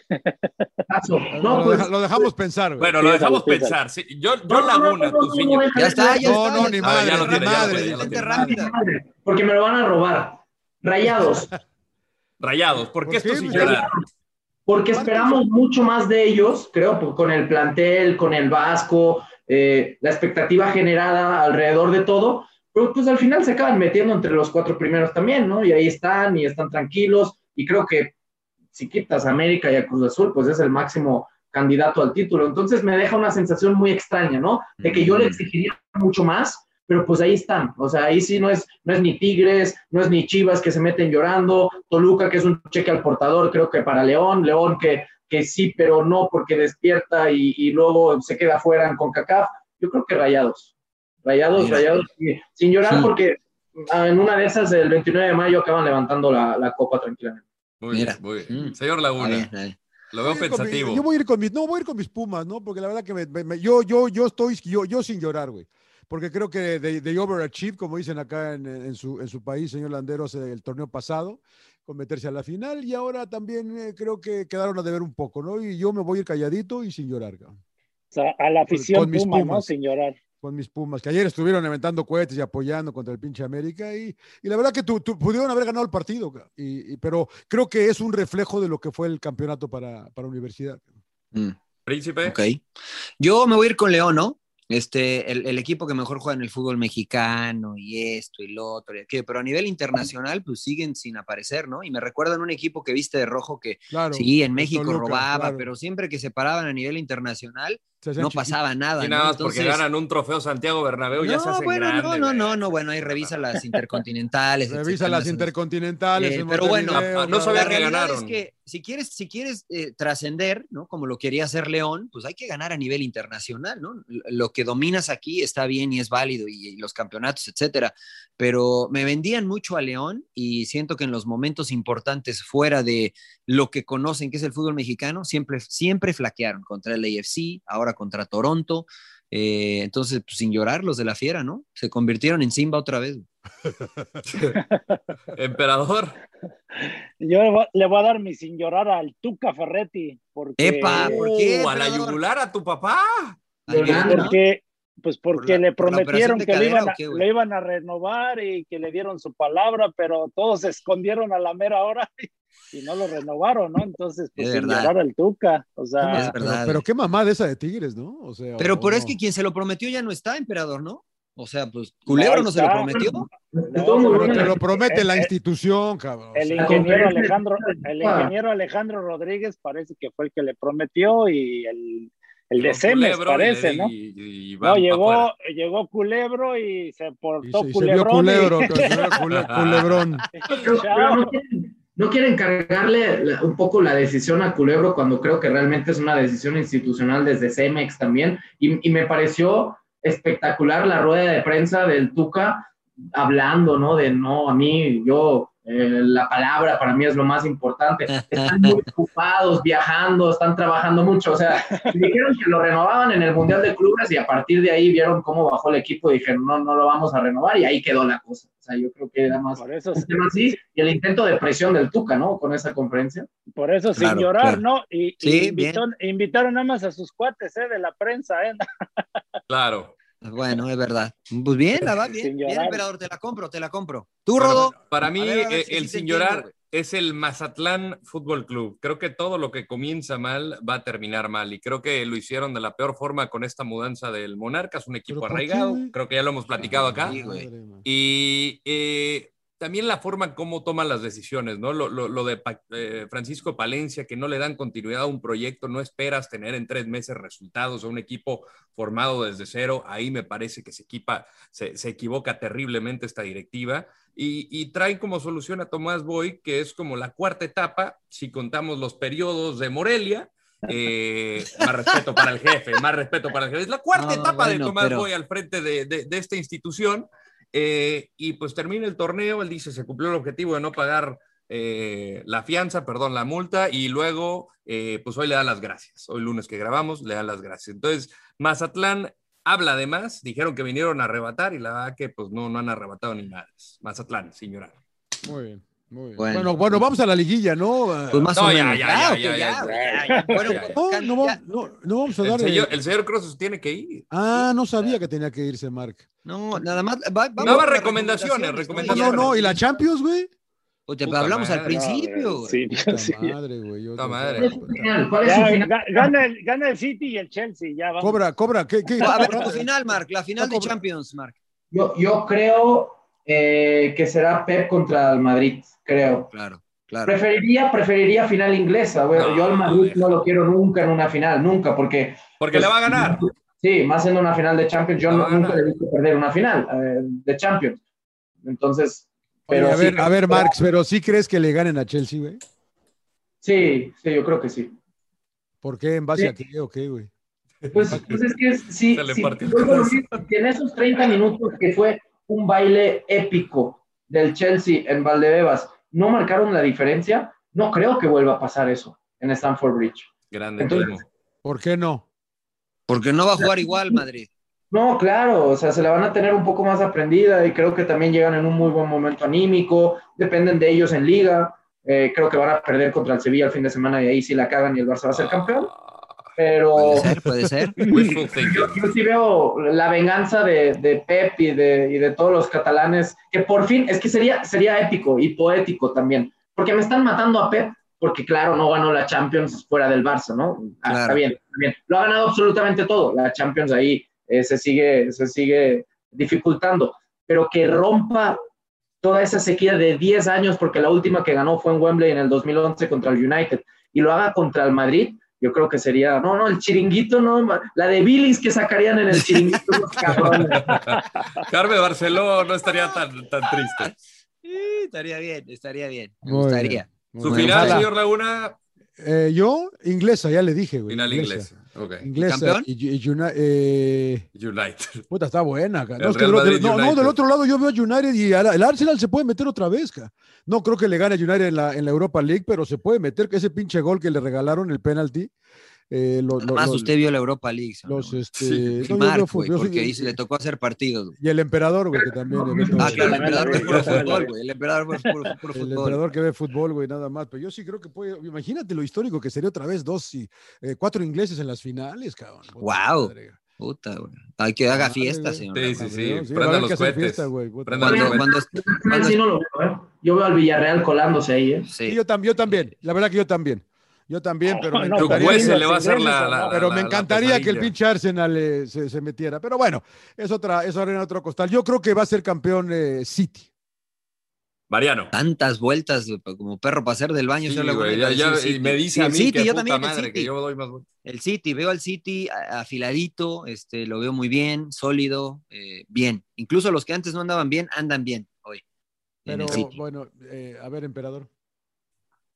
Paso. lo, No, lo pues. lo dejamos pensar, güey. Bueno, lo dejamos pensar. Sí, yo, yo no, no, Laguna, no, no, tu no, Ya está, ya No, está. no, ya ni madre, ya lo ni tiene, ya lo madre. tiene, ya tiene. rápida. Madre, Porque me lo van a robar. Rayados. Rayados, ¿por ¿Por qué esto sin llorar? porque esperamos mucho más de ellos, creo, con el plantel, con el Vasco, eh, la expectativa generada alrededor de todo, pero pues al final se acaban metiendo entre los cuatro primeros también, ¿no? Y ahí están y están tranquilos y creo que si quitas a América y a Cruz Azul, pues es el máximo candidato al título. Entonces me deja una sensación muy extraña, ¿no? De que yo le exigiría mucho más, pero pues ahí están. O sea, ahí sí no es, no es ni Tigres, no es ni Chivas que se meten llorando, Toluca que es un cheque al portador, creo que para León, León que, que sí, pero no porque despierta y, y luego se queda fuera en CONCACAF. Yo creo que rayados. Rayados, rayados, sin llorar Sí. porque ah, en una de esas, el 29 de mayo, acaban levantando la, la copa tranquilamente. Muy Mira. bien, muy bien. Mm. Señor Laguna, lo veo mi- pensativo. yo voy a ir con mis, no, voy a ir con mis Pumas, ¿no? Porque la verdad que me- me- me- yo, yo, yo estoy, yo, yo sin llorar, güey. Porque creo que de, de overachieve, como dicen acá en, en su, en su país, señor Landeros, eh, el torneo pasado, con meterse a la final, y ahora también eh, creo que quedaron a deber un poco, ¿no? Y yo me voy a ir calladito y sin llorar, cabrón, O sea, a la afición con mis Puma. Sin llorar. Con mis Pumas, que ayer estuvieron aventando cohetes y apoyando contra el pinche América, y, y la verdad que tu, tu- pudieron haber ganado el partido, y, y- pero creo que es un reflejo de lo que fue el campeonato para, para Universidad. Mm. Príncipe. Ok. Yo me voy a ir con León, ¿no? Este, el, el equipo que mejor juega en el fútbol mexicano y esto y lo otro, y aquello, pero a nivel internacional, pues siguen sin aparecer, ¿no? Y me recuerdan un equipo que viste de rojo que Claro. sí, en México Toluca, robaba, claro. pero siempre que se paraban a nivel internacional, no chiquitos. pasaba nada. Y ¿no? nada más porque Entonces- ganan un trofeo Santiago Bernabéu, ya se no, hacen bueno, grandes. no, no, no, no, bueno, ahí revisa las intercontinentales. Revisa las intercontinentales. Eh, pero bueno, Montevideo, no sabía la que realidad ganaron. es que si quieres, si quieres eh, trascender, ¿no? Como lo quería hacer León, pues hay que ganar a nivel internacional, ¿no? Lo que dominas aquí está bien y es válido y, y los campeonatos, etcétera. Pero me vendían mucho a León y siento que en los momentos importantes fuera de lo que conocen que es el fútbol mexicano, siempre, siempre flaquearon contra el AFC, ahora contra Toronto. Eh, entonces, pues, sin llorar, los de la fiera, ¿no? Se convirtieron en Simba otra vez. Emperador. Yo le voy, a dar mi sin llorar al Tuca Ferretti. Porque, ¡Epa! ¿Por qué, Uh, a la yugular a tu papá. Porque, pues porque ¿Por la- le prometieron de que le cadera iban, o a, qué, güey? le iban a renovar y que le dieron su palabra, pero todos se escondieron a la mera hora y no lo renovaron, ¿no? Entonces, pues Es sin llorar al Tuca. O sea, Es Pero, verdad. pero qué mamada esa de Tigres, ¿no? O sea, Pero o por es que quien se lo prometió ya no está, emperador, ¿no? O sea, pues Culebro no se lo prometió. Pero te lo promete la Eh, eh, institución, cabrón. el ingeniero Alejandro, el Ah. ingeniero Alejandro Rodríguez parece que fue el que le prometió y el, el de Cemes y parece, ¿no? y- y No, llegó, afuera. llegó Culebro y se y portó se, y se vio culebro, cule- culebrón. Pero- pero no, quieren, no quieren cargarle la- un poco la decisión a Culebro cuando creo que realmente es una decisión institucional desde Cemex también. Y, y me pareció espectacular la rueda de prensa del Tuca hablando, ¿no? De no, a mí, yo, eh, la palabra para mí es lo más importante. Están muy ocupados, viajando, están trabajando mucho. O sea, dijeron que lo renovaban en el Mundial de Clubes y a partir de ahí vieron cómo bajó el equipo y dijeron, no, no lo vamos a renovar y ahí quedó la cosa. O sea, yo creo que era más Por eso, un tema así, y el intento de presión del Tuca, ¿no? Con esa conferencia. por eso Claro, sin llorar, claro. ¿no? Y, Sí, y invitó- invitaron nada más a sus cuates, ¿eh? De la prensa, ¿eh? Claro. Bueno, es verdad. Pues bien, la va bien. Bien, emperador, te la compro, te la compro. Tú, Bueno, Rodo. Para mí, ver, ver eh, si el sí sin llorar es el Mazatlán Fútbol Club. Creo que todo lo que comienza mal va a terminar mal. Y creo que lo hicieron de la peor forma con esta mudanza del Monarcas, un equipo ¿Pero por qué, arraigado. creo que ya lo hemos platicado acá. Sí. Y eh, también la forma en cómo toman las decisiones, ¿no? Lo, lo- lo de Pa- eh, Francisco Palencia, que no le dan continuidad a un proyecto, no esperas tener en tres meses resultados a un equipo formado desde cero. Ahí me parece que se, equipa, se, se equivoca terriblemente esta directiva. Y, y traen como solución a Tomás Boy, que es como la cuarta etapa, si contamos los periodos de Morelia. Eh, más respeto para el jefe, más respeto para el jefe. Es la cuarta No, etapa de bueno, Tomás pero- Boy al frente de, de- de esta institución. Eh, y pues termina el torneo, él dice, se cumplió el objetivo de no pagar eh, la fianza, perdón, la multa, y luego, eh, pues hoy le dan las gracias. Hoy lunes que grabamos, le dan las gracias. Entonces, Mazatlán habla de más, dijeron que vinieron a arrebatar y la verdad que pues no, no han arrebatado ni nada. Mazatlán, llorar. Muy bien, muy bien. Bueno. Bueno, bueno, vamos a la liguilla, ¿no? Pues más No, o menos. ya, Ah, ya, ya, ya, güey, ya, ya. Bueno, ya, ya. No, vamos, no, no vamos a El dar. el señor Cruz tiene que ir. Ah, no sabía que tenía que irse, Mark. No, nada más. va- vamos Nada más con las recomendaciones, ¿no? recomendaciones. No, no, no. ¿Y la Champions, güey? O te Puta hablamos al madre. principio. Sí, sí. madre, güey. yo- madre. Gana, el, gana el City y el Chelsea, ya vamos. Cobra, cobra. ¿Qué, qué? A ver, tu final, Mark, la final de. Champions, Mark. Yo, yo creo eh, que será Pep contra el Madrid, creo. Claro, claro. Preferiría, preferiría final inglesa. Bueno, No, yo al Madrid no lo quiero nunca en una final, nunca, porque Porque le va a ganar. Sí, más siendo una final de Champions, yo La no- nunca le he visto perder una final eh, de Champions. Entonces, Oye, pero a sí, ver, a ver, Marx, pero ¿sí crees que le ganen a Chelsea, güey? sí, sí, yo creo que sí. ¿Por qué? ¿En base Sí. a qué o qué, güey? Pues, pues es que sí, sí, en esos 30 minutos que fue un baile épico del Chelsea en Valdebebas, no marcaron la diferencia, no creo que vuelva a pasar eso en Stamford Bridge. Grande Entonces-. ¿Por qué no? Porque no va a jugar igual Madrid. No, claro, o sea, se la van a tener un poco más aprendida y creo que también llegan en un muy buen momento anímico, dependen de ellos en liga, eh, creo que van a perder contra el Sevilla el fin de semana y ahí sí la cagan y el Barça va a ser campeón, pero Puede ser, puede ser. Thinking. yo, yo sí veo la venganza de, de Pep y de, y de todos los catalanes, que por fin, es que sería, sería épico y poético también, porque me están matando a Pep, porque claro, no ganó la Champions fuera del Barça, ¿no? Ah, Claro. Está bien, está bien. Lo ha ganado absolutamente todo, la Champions ahí eh, se, sigue, se sigue dificultando, pero que rompa toda esa sequía de 10 años, porque la última que ganó fue en Wembley en el 2011 contra el United, y lo haga contra el Madrid, yo creo que sería, no, no, el chiringuito, no, la de Billis que sacarían en el chiringuito, los cabrones. Carme Barceló no estaría tan, tan triste. Sí, estaría bien, estaría bien. Me Muy gustaría. bien. Su final, Ojalá. señor Laguna, Eh, yo, inglesa, ya le dije, güey. final inglesa. Ok. Inglesa. Y, eh, United. puta, está buena. No, es que Real del otro- Madrid no, no, United. del otro lado yo veo a United y el Arsenal se puede meter otra vez. No creo que le gane a United en la, en la Europa League, pero se puede meter que ese pinche gol que le regalaron, el penalti. Eh, lo- lo- Más lo- usted vio la Europa League. ¿no? los, este, Sí. no, yo Mark, yo porque ahí se le tocó hacer partidos. güey. Y el emperador, güey, que también. Ah, claro, el emperador que vi, puro fútbol, güey. El emperador fue puro, puro El fútbol. emperador que ve fútbol, güey, nada más. Pero yo sí creo que puede. Imagínate lo histórico que sería otra vez dos y eh, cuatro ingleses en las finales, cabrón. Madre. Puta, güey. Hay que haga fiesta, señor. Sí, sí, sí. va a Prendan haber los cohetes. fiesta, güey, puta. Prendan los Cuando, cohetes. cuando, Final sí no lo veo, ¿eh? Yo veo al Villarreal colándose ahí, ¿eh? Sí, yo también, la verdad que yo también. Yo también, pero me encantaría, juez se los le va a hacer la. ingleses, la- ¿no? pero la- me la encantaría que el pinche Arsenal eh, se, se metiera. Pero bueno, es otra, es arena otro costal. Yo creo que va a ser campeón eh, City. Mariano. Tantas vueltas güey, como perro para hacer del baño. Sí, güey, ya, ya, y City. me dice Sí, a el mí City, que yo puta también, el madre, que City. yo doy más vueltas. El City, veo al City afiladito, este, lo veo muy bien, sólido, eh, bien. Incluso los que antes no andaban bien, andan bien hoy. Pero City. bueno, eh, a ver, emperador.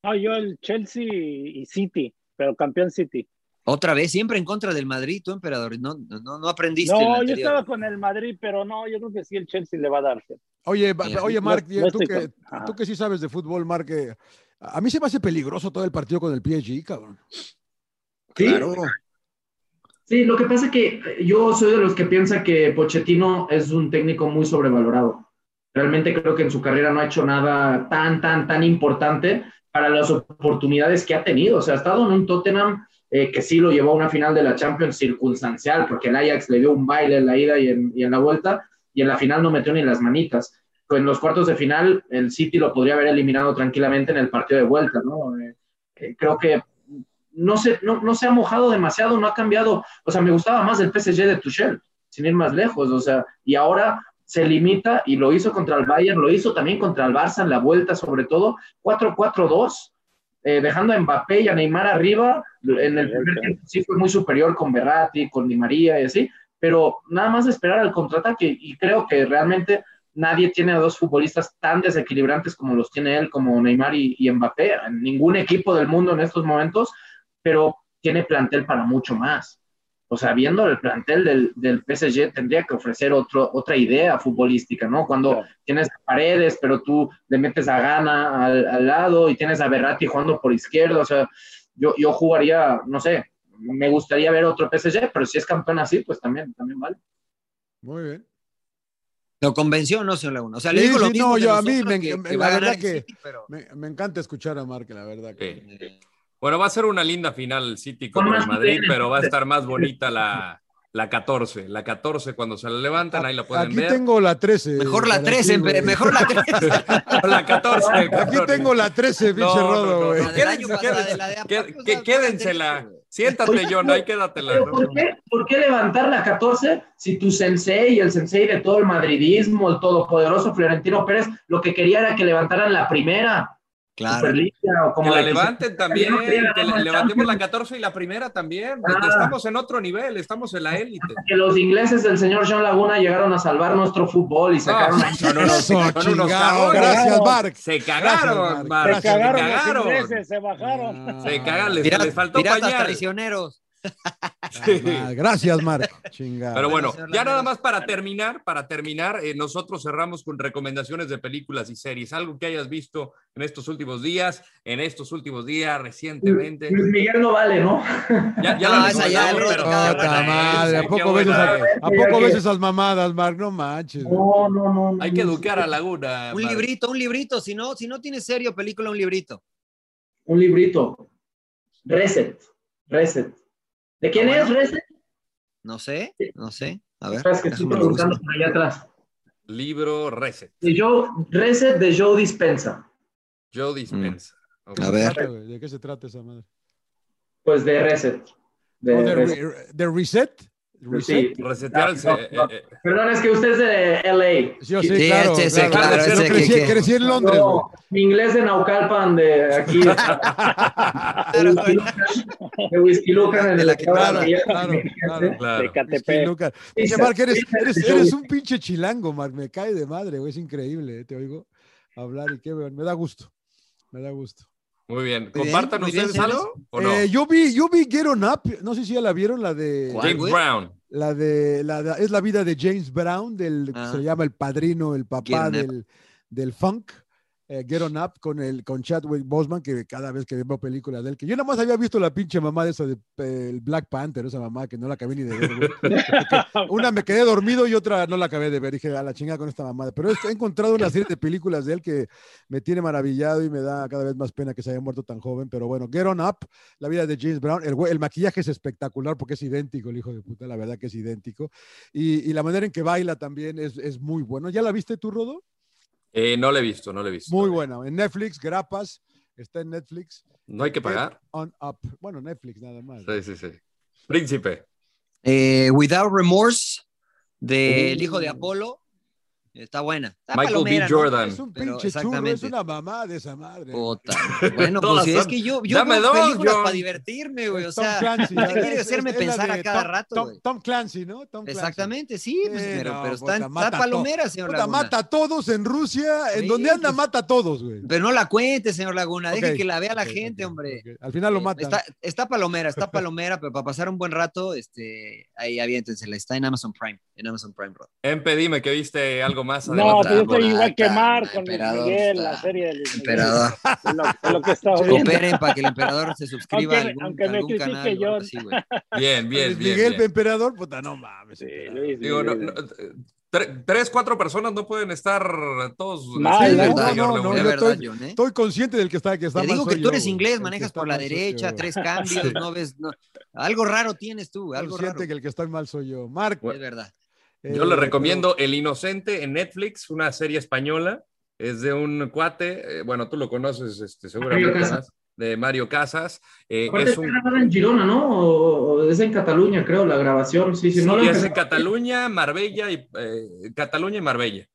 No, yo el Chelsea y City, pero campeón City. Otra vez, siempre en contra del Madrid, tú, emperador. No, no, no aprendiste. No, yo estaba con el Madrid, pero no, yo creo que sí el Chelsea le va a dar. Oye, Mira, oye, Marc, no tú, que, con- tú que sí sabes de fútbol, Marc, eh, a mí se me hace peligroso todo el partido con el PSG, cabrón. ¿Sí? Claro. Sí, lo que pasa es que eh, yo soy de los que piensa que Pochettino es un técnico muy sobrevalorado. Realmente creo que en su carrera no ha hecho nada tan, tan, tan importante para las oportunidades que ha tenido. O sea, ha estado en un Tottenham eh, que sí lo llevó a una final de la Champions circunstancial, porque el Ajax le dio un baile en la ida y en, la vuelta, y en la final no metió ni las manitas. En los cuartos de final, el City lo podría haber eliminado tranquilamente en el partido de vuelta, ¿no? Eh, eh, creo que no se, no se ha mojado demasiado, no ha cambiado. O sea, me gustaba más el PSG de Tuchel, sin ir más lejos. O sea, y ahora se limita y lo hizo contra el Bayern, lo hizo también contra el Barça en la vuelta, sobre todo 4-4-2, eh, dejando a Mbappé y a Neymar arriba. En el primer tiempo sí fue muy superior con Berratti, con Di María y así, pero nada más esperar al contraataque y creo que realmente nadie tiene a dos futbolistas tan desequilibrantes como los tiene él, como Neymar y, y Mbappé. En ningún equipo del mundo en estos momentos pero tiene plantel para mucho más. O sea, viendo el plantel del, del PSG, tendría que ofrecer otro, otra idea futbolística, ¿no? Cuando Claro. tienes paredes, pero tú le metes a Gana al, al lado y tienes a Berratti jugando por izquierda, o sea, yo, yo jugaría, no sé, me gustaría ver otro PSG, pero si es campeón así, pues también, también vale. Muy bien. Lo convenció, ¿no, señor Laguna? O sea, le Sí, digo lo sí, mismo no, yo a mí me- que- me- que la verdad que- pero- Me, me encanta escuchar a Marc, la verdad. que- Sí. Bueno, va a ser una linda final el City Con contra el Madrid, pero va a estar más bonita la, la 14. La 14, cuando se la levantan, ahí la pueden Aquí ver. tengo la 13. Mejor la Para 13, aquí, güey. mejor la 13. la 14. Aquí tengo la 13, pinche rodo, güey. quédensela. Siéntate, John, ahí quédatela. ¿no? ¿por qué, ¿por qué levantar la 14 si tu sensei y el sensei de todo el madridismo, el todopoderoso Florentino Pérez, lo que quería era que levantaran la primera Claro. Superliga o Que la de que se- levanten también, no que levantemos la Champions. 14 y la primera también. Ah. Estamos en otro nivel, estamos en la élite. que los ingleses del señor John Laguna llegaron a salvar nuestro fútbol y sacaron No, son unos, son unos. Gracias, Mark. Se cagaron, Mark. Se Gracias, Se cagaron los cagaron. ingleses, se bajaron. Se cagan, les, Pirata- les faltó piratas pañal. traicioneros. Sí. Ah, Gracias, Mark. Chingado. Pero bueno, ya nada más para terminar, para terminar, eh, nosotros cerramos con recomendaciones de películas y series, algo que hayas visto en estos últimos días, en estos últimos días, recientemente. Luis Miguel no vale, ¿no? Ya, ya No, la esa ya, pero madre, es, ¿a poco, ves esas, es. ¿a poco ves esas mamadas, Mark? No manches. No, no, no. no, Hay que educar a Laguna. Un Mark. librito, un librito. Si no, si no tienes serio película, un librito. Un librito. Reset. Reset. ¿De quién Ah, es bueno. Reset? No sé, no sé. A ver, Sabes que estoy preguntando por allá atrás. Libro Reset. De Joe, Reset de Joe Dispensa. Joe Dispensa. Ok. A ¿De qué ver. ¿De qué se trata esa madre? Pues de Reset. De Oh, de, Reset. re- de reset? ¿Reset? Sí. Resetear el. No, eh, no. eh, eh, Perdón, es que usted es de LA. Sí, yo sí, Sí, claro, este, sí, claro, claro, Yo ese que- crecí, que- crecí en Londres, mi inglés de Naucalpan, de aquí. de Whisky Lucan, de Whisky Lucan en De el la Claro, claro, claro. Dice, Mark, eres, eres, un pinche chilango, Mark. Me cae de madre, güey. Es increíble, eh, te oigo hablar y qué, Me da gusto. Me da gusto. Muy bien. Muy bien, ¿Compartan muy bien, ustedes algo o no? Eh, yo vi, yo vi Get On Up. No sé si ya la vieron, la de. James güey? Brown. La de, la de- es la vida de James Brown, del, Ah. se llama el padrino, el papá del, del funk. Eh, Get On Up con, el, con Chadwick Boseman, que cada vez que veo películas de él, que yo nada más había visto la pinche mamá de esa de eh, el Black Panther, esa mamá que no la acabé ni de ver. Una me quedé dormido y otra no la acabé de ver. Dije, a la chingada con esta mamada. Pero he encontrado una serie de películas de él que me tiene maravillado y me da cada vez más pena que se haya muerto tan joven. Pero bueno, Get On Up, la vida de James Brown. El, el maquillaje es espectacular porque es idéntico, el hijo de puta, la verdad que es idéntico. Y, y la manera en que baila también es, es muy bueno. ¿Ya la viste tú, Rodo? Eh, no lo he visto, no lo he visto. Muy buena. En Netflix, Grapas, está en Netflix. ¿No hay que pagar? On Up. Bueno, Netflix nada más. Sí, sí, sí. Príncipe. Eh, Without Remorse, del Uh. hijo de Apolo. Está buena. Está Michael B. Jordan. Es un pinche churro, es una mamá de esa madre. Puta. Bueno, pues si es que yo, yo Dame veo dos, películas John. para divertirme, güey. O Tom sea, Clancy, quiere hacerme es- pensar a cada Tom- rato, Tom, Clancy, ¿no? Tom Clancy. Exactamente, sí, pues, pero, no, pero puta, está, mata está palomera, señor Puta, Laguna. mata a todos en Rusia. En Sí, donde anda, pues- mata a todos, güey. Pero no la cuente, señor Laguna. Deje que la vea la gente, hombre. Al final lo Eh, matan. Está, está palomera, está palomera, pero para pasar un buen rato, este, ahí aviéntensela. Está en Amazon Prime, en Amazon Prime, bro. Empe, dime que viste algo más No, pues yo estoy Bonata, igual que Mar con Luis emperador, Miguel, está- la serie de Luis Miguel. Emperador. Es lo, es lo que viendo. Cooperen para que el emperador se suscriba Aunque- a algún, aunque me algún canal. o algo John. así. Bien, bien, Luis bien. Miguel, bien. emperador, puta, no mames. Sí. Luis Digo, no, no, tre- tres, cuatro personas no pueden estar todos. Mal, Sí, ¿no? No, no, no, yo verdad, estoy- John, ¿eh? Estoy consciente del que está, que está Te digo que tú yo, eres güey. inglés, manejas está por la derecha, yo. tres cambios, no ves. no- Algo raro tienes tú, algo Consciente raro. que el que está mal soy yo. Marc. Es verdad. Yo eh, le recomiendo El Inocente en Netflix, una serie española. Es de un cuate, eh, bueno, tú lo conoces este, seguramente Mario de Mario Casas. Eh, es un, grabada en Girona, ¿no? O, o es en Cataluña, creo, la grabación. Sí, sí, Sí, no es en Cataluña, Marbella y eh, Cataluña y Marbella.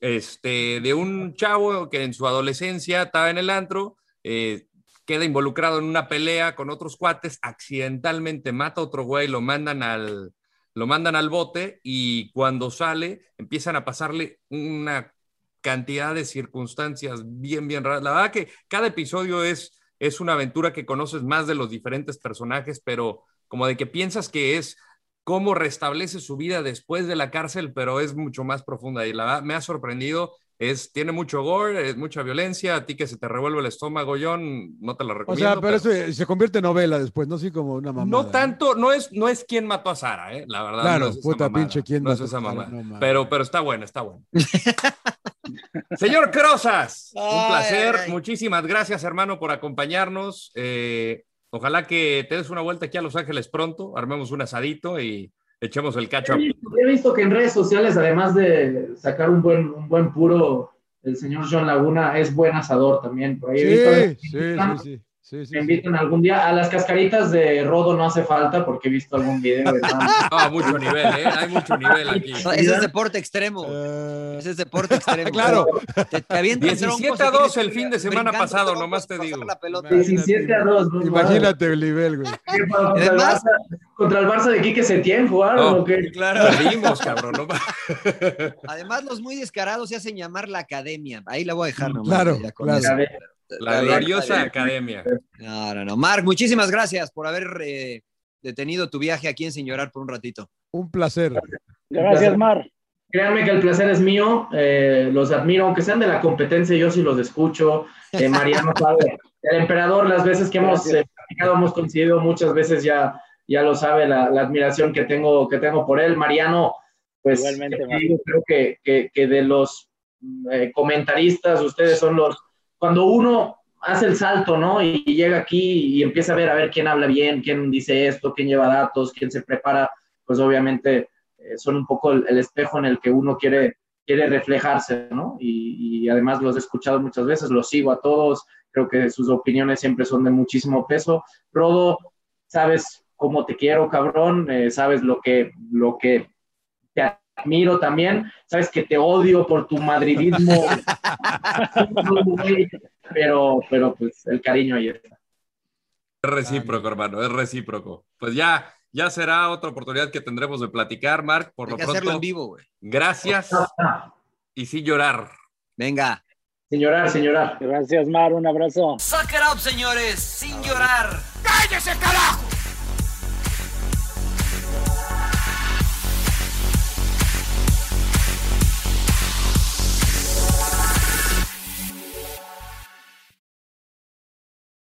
Este, de un chavo que en su adolescencia estaba en el antro, eh, queda involucrado en una pelea con otros cuates, accidentalmente mata a otro güey, lo mandan al, lo mandan al bote y cuando sale empiezan a pasarle una cantidad de circunstancias bien, bien raras. La verdad que cada episodio es, es una aventura que conoces más de los diferentes personajes, pero como de que piensas que es cómo restablece su vida después de la cárcel, pero es mucho más profunda y la verdad me ha sorprendido. Es, tiene mucho gore, es mucha violencia, a ti que se te revuelve el estómago, John, no te la O recomiendo. sea, pero pero- eso se convierte en novela después, no así como una mamá. no tanto, no es, no es quien mató a Sara, ¿eh? la verdad. Claro, no es puta mamada, pinche, ¿quién no es mató a esa mamá. No pero, pero está bueno, está bueno. Señor Crozas, un placer. ay, ay. Muchísimas gracias, hermano, por acompañarnos. Eh, ojalá que te des una vuelta aquí a Los Ángeles pronto, armemos un asadito y echemos el cacho. He visto, he visto que en redes sociales, además de sacar un buen, un buen puro, el señor John Laguna es buen asador también. Por ahí he visto- Sí, sí, sí, sí. sí, sí, Me sí. invitan algún día. A las cascaritas de Rodo no hace falta porque he visto algún video. de No, mucho nivel, ¿eh? Hay mucho nivel aquí. No, ese es deporte extremo. Eh, Ese es deporte extremo. Claro. Te, te avientan 17 troncos a y 2 tienes el fin de semana pasado, nomás te digo. la pelota. 17 a 2. no Imagínate el nivel, güey. Contra, el Además- Barça, contra el Barça de Quique Setién jugaron No. o qué? Claro. Perdimos, cabrón. ¿no? Además, los muy descarados se hacen llamar la academia. Ahí la voy a dejar nomás. Claro, ya con claro. La gloriosa bien. academia. No, no, no. Marc, muchísimas gracias por haber eh, detenido tu viaje aquí en Sin Llorar por un ratito. Un placer. Gracias, Mar. Créanme que el placer es mío, eh, los admiro, aunque sean de la competencia, yo sí los escucho. Eh, Mariano sabe, el emperador, las veces que hemos eh, platicado, hemos coincidido muchas veces, ya, ya lo sabe la, la admiración que tengo, que tengo por él. Mariano, pues Igualmente, ¿qué te Mar. digo? creo que, que, que de los eh, comentaristas, ustedes son los, cuando uno hace el salto, ¿no? Y, llega aquí y empieza a ver a ver quién habla bien, quién dice esto, quién lleva datos, quién se prepara, pues obviamente eh, son un poco el, el espejo en el que uno quiere, quiere reflejarse, ¿no? Y, y además los he escuchado muchas veces, los sigo a todos, creo que sus opiniones siempre son de muchísimo peso. Rodo, sabes cómo te quiero, cabrón, eh, sabes lo que, lo que te admiro también, sabes que te odio por tu madridismo, pero, pero pues el cariño ahí está. Es recíproco, hermano, es recíproco. Pues ya, ya será otra oportunidad que tendremos de platicar, Marc. Por Hay lo que hacerlo pronto, en vivo, güey. gracias y sin llorar. Venga. Señorar, señorar. Gracias, Mar. Un abrazo. Suck it up, señores, sin llorar. ¡Cállese, carajo!